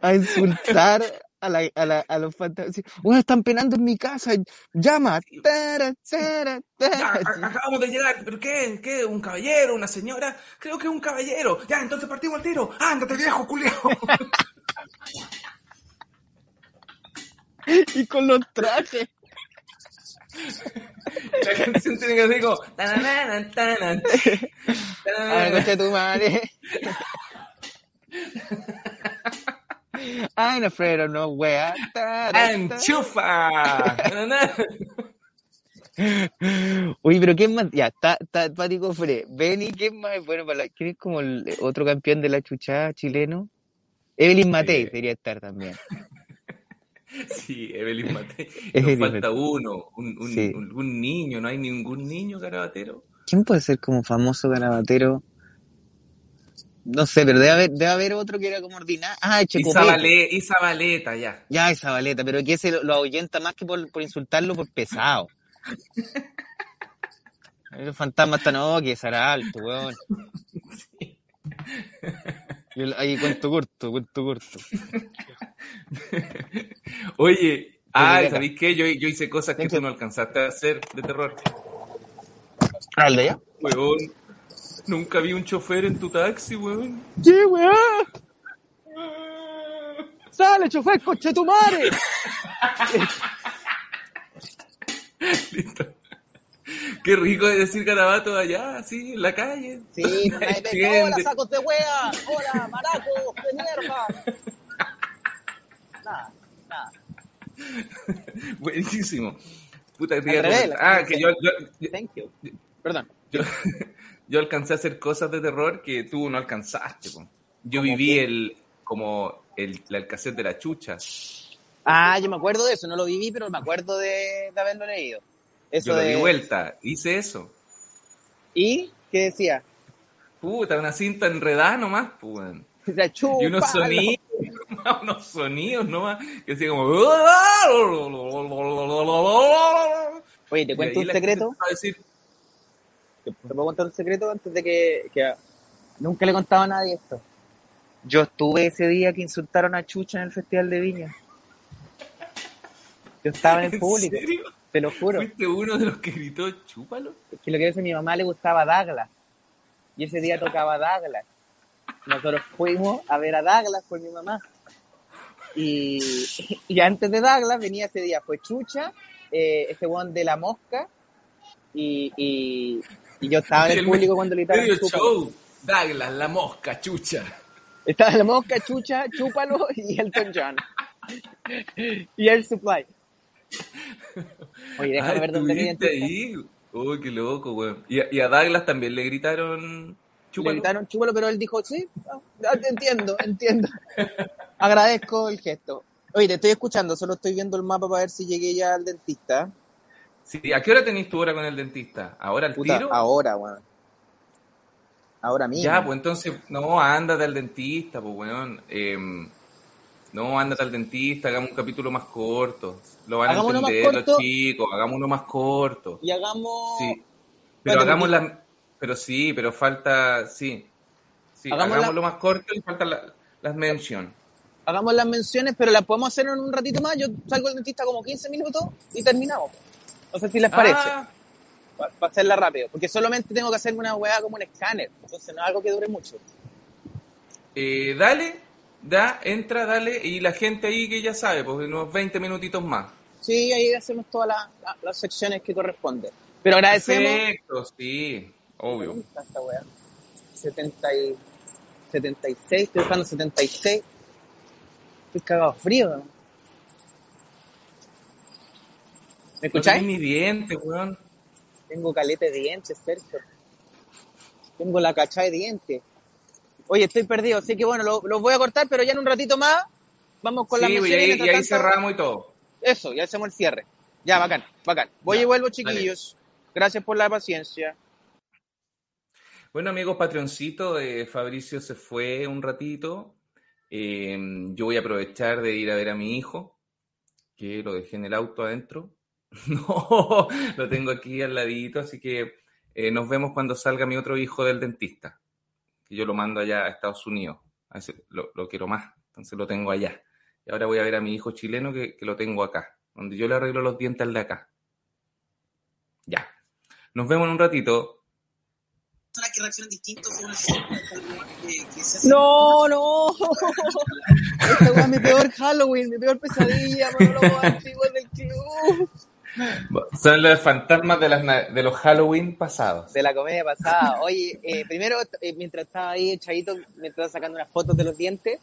a insultar a, la, a, la, a los fantasmas. Bueno, están penando en mi casa. Llama. Tara, tara, Ya, tara. a- acabamos de llegar, pero ¿qué? ¿Qué? ¿Un caballero? ¿Una señora? Creo que es un caballero. Ya, entonces partimos al tiro. Ándate, viejo, culiao. <laughs> Y con los trajes. La canción tiene que ser como... de <laughs> tu madre. <laughs> I'm afraid of no wea. Tara, ¡Enchufa! Oye, pero ¿quién más? Ya, está, está Pático Fre. Benny, ¿quién más es bueno para la... ¿Quién es como el otro campeón de la chuchada chileno? Evelyn Matei Eh. debería estar también. <laughs> Sí, Evelyn Matei. Nos falta uno, un, un, Sí. un- un niño, no hay ningún niño garabatero. ¿Quién puede ser como famoso garabatero? No sé, pero debe haber, debe haber otro que era como ordinario. Ah, Y Checopete. Y Zabaleta, ya. Ya, esa baleta, pero que ese lo, lo ahuyenta más que por, por insultarlo por pesado. <laughs> El fantasma está no, que será alto, weón. Y el- ahí cuento corto, cuento corto. <laughs> Oye, ay. ¿sabéis qué? Yo, yo hice cosas que tú no alcanzaste a hacer de terror. ¿Al de allá? Weón, nunca vi un chofer en tu taxi, weón. ¡Sí, weón! ¡Sale, chofer, coche tu madre! <laughs> Listo. Qué rico es decir garabato allá, así, en la calle. Sí, no <laughs> me hola, sacos de wea, hola, maracos de mierda. Nada, nada. <laughs> Buenísimo. Puta, te Al iba a revés, comentar- la Ah, que yo, yo, yo, Thank you. Perdón. yo, yo alcancé a hacer cosas de terror que tú no alcanzaste. po. Yo ¿Cómo viví qué? el, como el, el cassette de la chucha. Ah, yo me acuerdo de eso, no lo viví, pero me acuerdo de, de haberlo leído. Eso Yo lo de... di vuelta, hice eso. ¿Y qué decía? Puta, una cinta enredada nomás, pues. Y unos sonidos, unos sonidos nomás, que decía como... Oye, ¿te cuento un secreto? a decir, ¿Te puedo contar un secreto antes de que, que nunca le he contado a nadie esto? Yo estuve ese día que insultaron a Chucha en el Festival de Viña. Yo estaba en el ¿En público, serio? te lo juro. ¿Fuiste uno de los que gritó chúpalo? Es que lo que es a mi mamá le gustaba Douglas. Y ese día tocaba Douglas. Nosotros fuimos a ver a Douglas con mi mamá. Y, <laughs> y antes de Douglas venía ese día, fue Chucha, eh, este one de la mosca. Y, y, y yo estaba en el público cuando gritaban Medio show. Douglas, la mosca, chucha. Estaba la mosca, Chucha, Chúpalo <laughs> y Elton John. Y el Supply. Oye, déjame Ah, ver dónde me ahí. Uy, qué loco, weón. Y, a- y a Douglas también le gritaron Le chúpalo. gritaron chúpalo, pero él dijo, sí, ah, ah, entiendo, entiendo. Agradezco el gesto. Oye, te estoy escuchando, solo estoy viendo el mapa para ver si llegué ya al dentista. Sí, ¿A qué hora tenés tu hora con el dentista? ¿Ahora al Puta, tiro? ahora, weón. Ahora mismo. Ya, pues entonces, no, ándate al dentista, pues, weón. Em, no, ándate al dentista, hagamos un capítulo más corto. Lo van a Hagamos entender los chicos, hagamos uno más corto. Y hagamos... Sí. Pero Espérate, hagamos la... Pero sí, pero falta... Sí. Sí, Hagamos hagámoslo la- más corto y faltan la- las mentions. Hagamos las menciones, pero las podemos hacer en un ratito más. Yo salgo del dentista como 15 minutos y terminamos. No sé si les parece. Ah, Para hacerla rápido. Porque solamente tengo que hacerme una weá como un escáner. Entonces no es algo que dure mucho. eh, dale, da, entra, dale, y la gente ahí que ya sabe, pues unos 20 minutitos más. Sí, ahí hacemos todas las, las- las secciones que corresponden. Pero agradecemos. Perfecto, sí, obvio. ¿Dónde está esta weá? 70 y... 76, estoy buscando 76. Estoy cagado frío. ¿no? ¿Me No escucháis? tenés ni dientes, weón. Tengo caleta de dientes, Sergio. Tengo la cacha de dientes. Oye, estoy perdido, así que bueno, lo, lo voy a cortar, pero ya en un ratito más vamos con la Sí, y ahí, y cerramos y todo. Eso, ya hacemos el cierre. Ya, bacán, bacán. Voy Ya, y vuelvo, chiquillos. Gracias por la paciencia. Bueno, amigos patroncitos, eh, Fabricio se fue un ratito. Eh, yo voy a aprovechar de ir a ver a mi hijo, que lo dejé en el auto adentro. <laughs> No, lo tengo aquí al ladito, así que eh, nos vemos cuando salga mi otro hijo del dentista. Que yo lo mando allá a Estados Unidos. A ese lo, lo quiero más, entonces lo tengo allá. Y ahora voy a ver a mi hijo chileno que, que lo tengo acá, donde yo le arreglo los dientes al de acá. Ya. Nos vemos en un ratito. que reaccionan según el No, no. Esta es mi peor Halloween, mi peor pesadilla, monólogos antiguos del club. Son los fantasmas de, las, de los Halloween pasados. De la comedia pasada. Oye, eh, primero, eh, mientras estaba ahí echadito, mientras estaba sacando unas fotos de los dientes,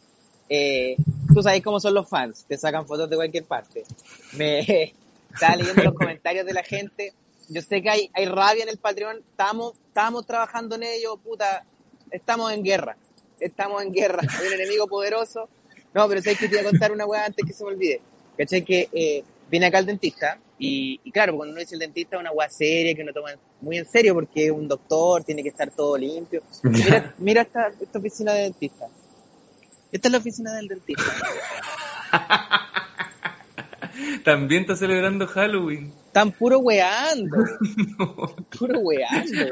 eh, tú sabes cómo son los fans, te sacan fotos de cualquier parte. Me <laughs> estaba leyendo los comentarios de la gente. Yo sé que hay, hay rabia en el Patreon, estamos, estamos trabajando en ello, puta, estamos en guerra. Estamos en guerra. Hay un enemigo poderoso. No, pero sé que te iba a contar una weá antes que se me olvide. ¿Cachai? Que eh, vine acá al dentista y, y claro, cuando uno dice el dentista es una weá seria que uno toma muy en serio porque es un doctor, tiene que estar todo limpio. Mira, mira esta, esta oficina de dentista. Esta es la oficina del dentista. <laughs> También está celebrando Halloween. Están puro weando. <laughs> Puro weando.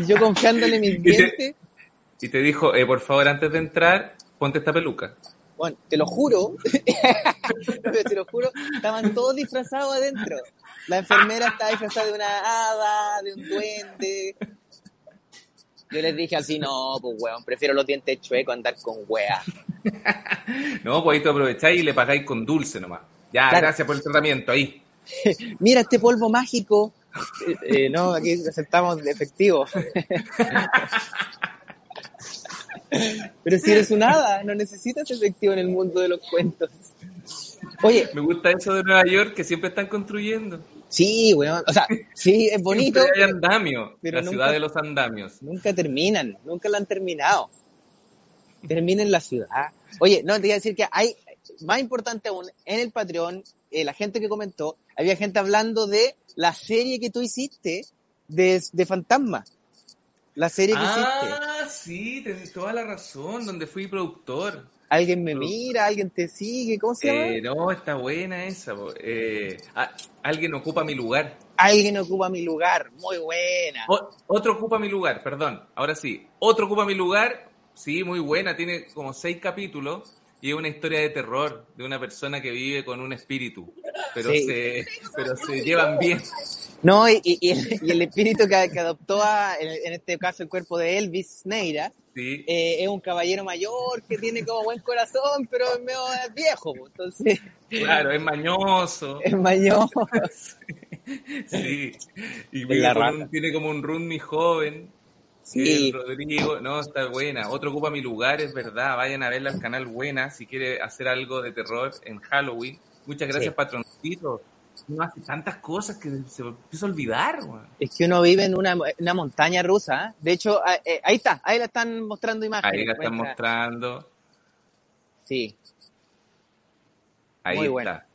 Y yo confiándole mis Y te- dientes. Y te dijo, eh, por favor, antes de entrar, ponte esta peluca. Bueno, te lo juro, <laughs> te lo juro, estaban todos disfrazados adentro. La enfermera estaba disfrazada de una hada, de un duende. Yo les dije así, no, pues weón, prefiero los dientes chuecos a andar con wea. <laughs> No, pues ahí tú aprovecháis y le pagáis con dulce nomás. Ya, Claro. gracias por el tratamiento, ahí. <laughs> Mira este polvo mágico. Eh, eh, no, aquí aceptamos de efectivo. Pero si eres un hada, no necesitas efectivo en el mundo de los cuentos. Siempre Me gusta eso de Nueva York, que siempre están construyendo. sí, weón. O sea, sí, es bonito. Hay andamio, pero la nunca- ciudad de los andamios. Nunca terminan, nunca lo han terminado. Termina en la ciudad. Oye, no, te iba a decir que hay, más importante aún, en el Patreon, eh, la gente que comentó, había gente hablando de la serie que tú hiciste de, de Fantasma. La serie que hiciste. Ah, sí, tenés toda la razón, donde fui productor. Alguien me mira, alguien te sigue, ¿cómo se llama? Eh, no, está buena esa. Eh, ah, alguien ocupa mi lugar. Alguien ocupa mi lugar, muy buena. O- otro ocupa mi lugar, perdón. Ahora sí. Otro ocupa mi lugar. Sí, muy buena. Tiene como seis capítulos. Y es una historia de terror de una persona que vive con un espíritu. Pero, Sí. se, pero se llevan bien. No, y, y- y el, y el espíritu que, que adoptó, a, en, en este caso, el cuerpo de Elvis Neira, Sí. eh, es un caballero mayor que tiene como buen corazón, pero es medio viejo, pues, entonces Claro, es mañoso. <laughs> es mayor. Sí. Y un- tiene como un roomie joven. Sí. Rodrigo, no, está buena. Otro ocupa mi lugar, es verdad. Vayan a verla al canal Buena si quiere hacer algo de terror en Halloween. Muchas gracias, Sí. patroncito. No hace tantas cosas que se empieza a olvidar. Es que uno vive en una, una montaña rusa. ¿eh? De hecho, eh, ahí está, ahí la están mostrando imágenes. Ahí la están Muestra- mostrando. Sí, Ahí Muy está.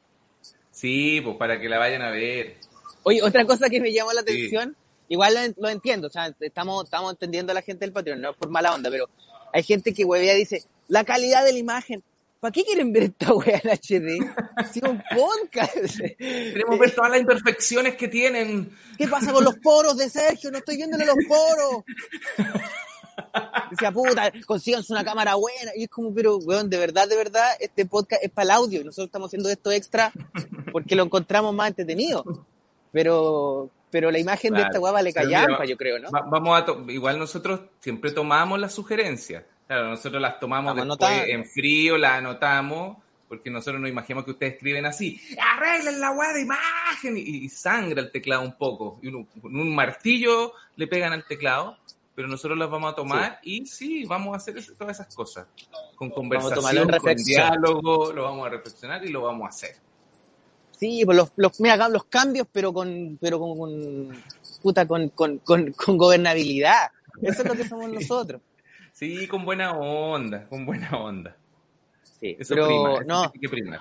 Sí, pues para que la vayan a ver. Oye, otra cosa que me llamó la Sí. atención, igual lo, en- lo entiendo, o sea, estamos, estamos entendiendo a la gente del Patreon, no es por mala onda, pero hay gente que huevea dice, la calidad de la imagen, ¿para qué quieren ver esta wea en HD? Si un podcast. Queremos ver todas las imperfecciones que tienen. ¿Qué pasa con los poros de Sergio? No estoy viéndole los poros. Decía, puta, consíganse una cámara buena. Y es como, pero, weón, de verdad, de verdad, este podcast es para el audio. y Nosotros estamos haciendo esto extra porque lo encontramos más entretenido. Pero, pero la imagen de esta weá vale callampa, yo creo, ¿no? Va- vamos a igual nosotros siempre tomamos las sugerencias. Claro, nosotros las tomamos después anotando. en frío, las anotamos, porque nosotros nos imaginamos que ustedes escriben así, arreglen la weá de imagen, y, y sangra el teclado un poco. Y uno- con un martillo le pegan al teclado, pero nosotros las vamos a tomar y sí, vamos a hacer eso- todas esas cosas. Con conversación, con diálogo, lo vamos a reflexionar y lo vamos a hacer. Sí, pues los, los, mira, los cambios, pero con, pero con, con- puta, con, con, con, con gobernabilidad. Eso es lo que somos <laughs> nosotros. Sí, con buena onda, con buena onda. Sí, Eso pero prima, eso no, tiene que primar.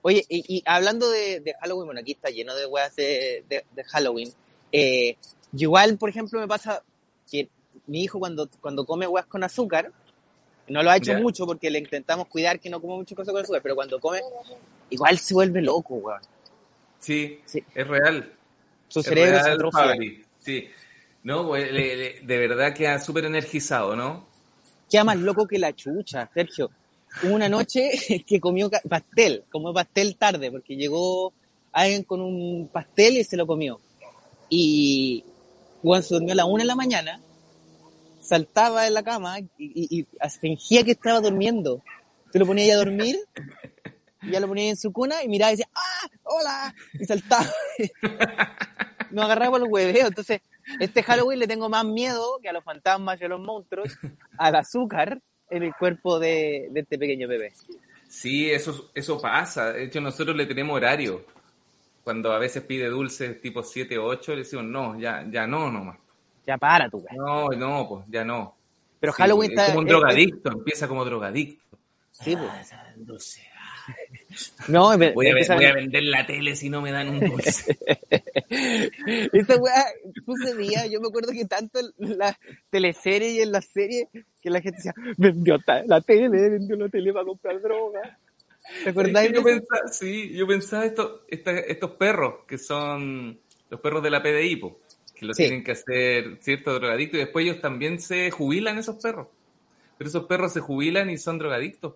Oye, y, y hablando de, de Halloween, bueno, aquí está lleno de weas de, de, de Halloween. Eh, igual, por ejemplo, me pasa que mi hijo cuando, cuando come weas con azúcar, no lo ha hecho mucho porque le intentamos cuidar que no coma muchas cosas con azúcar, pero cuando come, igual se vuelve loco, weón. Sí, Sí. es real. Su Es cerebro se real, atrofia. Sí. No, pues, le- le- de verdad queda súper energizado, ¿no? Queda más loco que la chucha, Sergio. hubo una noche <laughs> que comió pastel, comió pastel tarde, porque llegó alguien con un pastel y se lo comió. Y Juan se durmió a la una de la mañana, saltaba en la cama y, y- y fingía que estaba durmiendo. Se lo ponía a dormir, <laughs> ya lo ponía en su cuna y miraba y decía, ¡ah! ¡Hola! Y saltaba. <laughs> Nos agarraba por los hueveos. Entonces, este Halloween le tengo más miedo que a los fantasmas y a los monstruos, al azúcar en el cuerpo de, de este pequeño bebé. Sí, eso, eso pasa. De hecho, nosotros le tenemos horario. Cuando a veces pide dulces tipo 7 o 8, le decimos, no, ya, ya no, nomás. Ya para tu weá. No, no, pues ya no. Pero Sí, Halloween es está. como un es- drogadicto, empieza como drogadicto. sí, pues. Dulce. No, empe- Voy a, empieza a- voy a vender la tele si no me dan un dulce. <laughs> Esa weá sucedía, yo me acuerdo que tanto en la teleserie y en la serie que la gente decía, vendió la tele, vendió la tele para comprar droga. ¿Te acordáis yo pensaba, sí, yo pensaba esto, esta- estos perros que son los perros de la PDI, po, que lo Sí. tienen que hacer cierto drogadicto y después ellos también se jubilan esos perros. Pero esos perros se jubilan y son drogadictos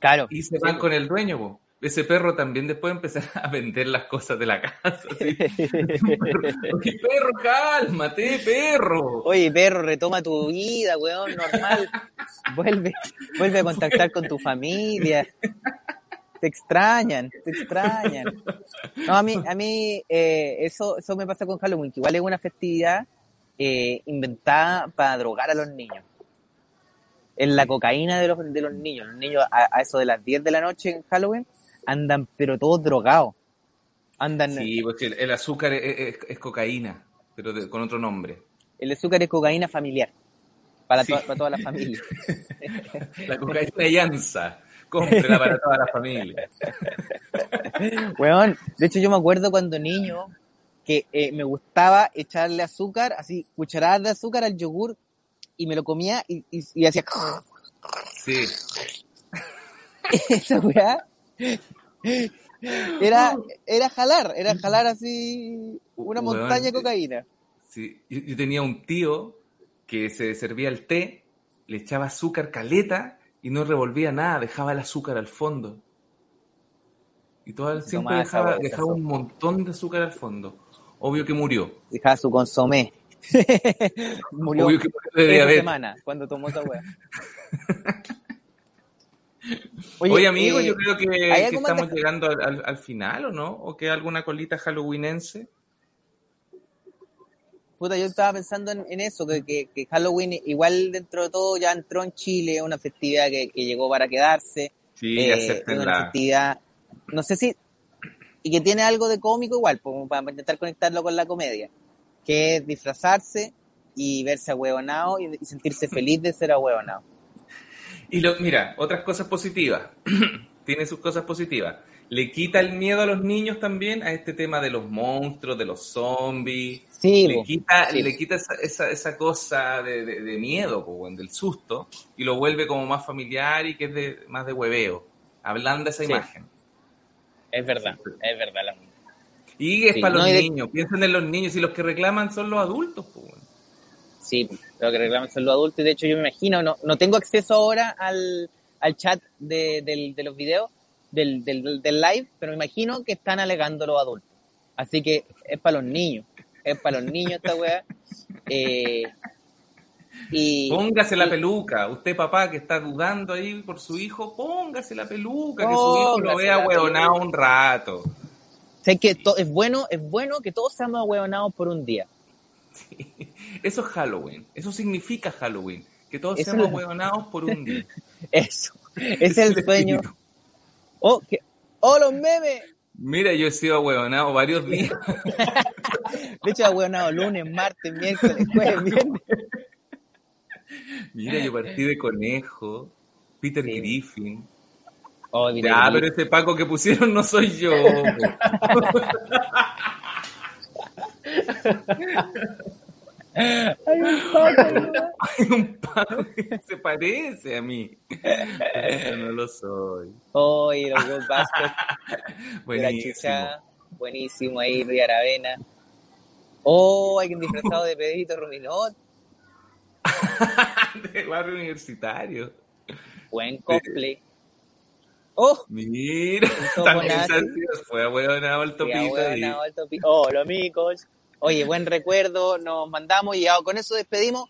Claro. y se Sí, van con el dueño. po. Ese perro también después empezar <laughs> a vender las cosas de la casa. así. <laughs> Oye, perro, cálmate, perro. Oye, perro, retoma tu vida, weón, normal. <laughs> Vuelve, vuelve a contactar con tu familia. Te extrañan, te extrañan. No, a mí, a mí eh, eso, eso me pasa con Halloween, que igual es una festividad eh, inventada para drogar a los niños. Es la cocaína de los, de los niños. Los niños a, a eso de las 10 de la noche en Halloween andan pero todos drogados. Andan, Sí, porque el, el azúcar es, es- es cocaína, pero de- con otro nombre. el azúcar es cocaína familiar. Para, Sí. to- para toda la familia. <laughs> La cocaína llanza. Cómprela para toda la familia. <laughs> Weón, de hecho yo me acuerdo cuando niño que eh, me gustaba echarle azúcar, así, cucharadas de azúcar al yogur y me lo comía y, y, y hacía Sí. <laughs> esa weá. Era, era jalar, era jalar así una montaña de sí. cocaína. Sí, yo, yo tenía un tío que se servía el té, le echaba azúcar caleta y no revolvía nada, dejaba el azúcar al fondo. Y todo, siempre Tomaba esa dejaba, dejaba un montón de azúcar al fondo. Obvio que murió. Dejaba su consomé. <laughs> Murió Obvio que de esa semana cuando tomó esa weá. <laughs> Oye, amigo, eh, yo creo que, ¿hay que estamos llegando al, al- al final, ¿o no? ¿O queda alguna colita halloweenense? Puta, yo estaba pensando en, en eso, que, que- que Halloween igual dentro de todo ya entró en Chile, una festividad que, que llegó para quedarse, Sí, eh, es una festividad, no sé si, y que tiene algo de cómico igual, como para intentar conectarlo con la comedia, que es disfrazarse y verse ahueonado y, y sentirse feliz de ser ahueonado. Y lo, mira, otras cosas positivas. <clears throat> Tiene sus cosas positivas. Le quita el miedo a los niños también a este tema de los monstruos, de los zombies. Sí, le quita, sí. le quita esa, esa, esa cosa de, de- de miedo, po, del susto, y lo vuelve como más familiar y que es de, más de hueveo. Ablanda esa Sí. imagen. es verdad, es verdad. La... Y es Sí, para no, los de- niños. Piensen en los niños y los que reclaman son los adultos. weón. Sí, lo que reclaman son los adultos. y De hecho, yo me imagino, no, no tengo acceso ahora al, al chat de, del- de los videos, del, del, del live, pero me imagino que están alegando los adultos. Así que es para los niños. Es para los niños esta weá. Eh, y, Póngase la peluca. Usted, papá, que está dudando ahí por su hijo, póngase la peluca, que su hijo lo vea hueonado un rato. Sé que to- es bueno, es bueno que todos seamos ahueonados por un día. <laughs> Eso es Halloween. Eso significa Halloween. Que todos Eso seamos es- hueonados por un día. <laughs> Eso. Es el <laughs> sueño. espíritu. Oh, que, oh, los memes. Mira, yo he sido hueonado varios días. De hecho, ahueonado lunes, martes, miércoles, jueves, viernes. Mira, yo partí de conejo. Peter Sí. Griffin. Oh, Ya, pero ese Paco que pusieron no soy yo. <laughs> Hay un Paco, Hay un Paco que se parece a mí. Pero no lo soy. Oh, y los la Buenísimo. chucha. Buenísimo ahí, Ría Aravena. Oh, hay un disfrazado de Pedrito Ruminot. <laughs> De barrio universitario. Buen cosplay. ¡Oh! Mira, también fue huevonado Ya, topito. y- topi- Hola, amigos. Oye, buen recuerdo, nos mandamos y con eso despedimos.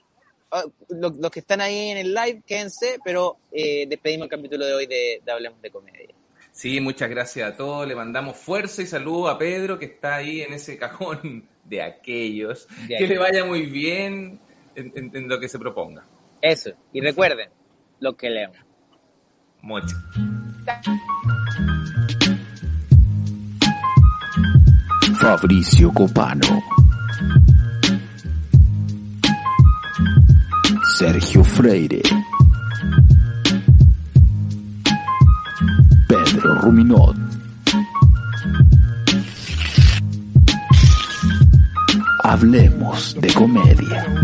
Ah, Los, los que están ahí en el live, quédense, pero eh, despedimos el capítulo de hoy de, de Hablemos de Comedia. Sí, muchas gracias a todos. Le mandamos fuerza y saludo a Pedro, que está ahí en ese cajón de aquellos. De que le vaya muy bien en, en- en lo que se proponga. Eso, y recuerden, lo que leemos. Mucho. Fabrizio Copano. Sergio Freire. Pedro Ruminot. Hablemos de comedia.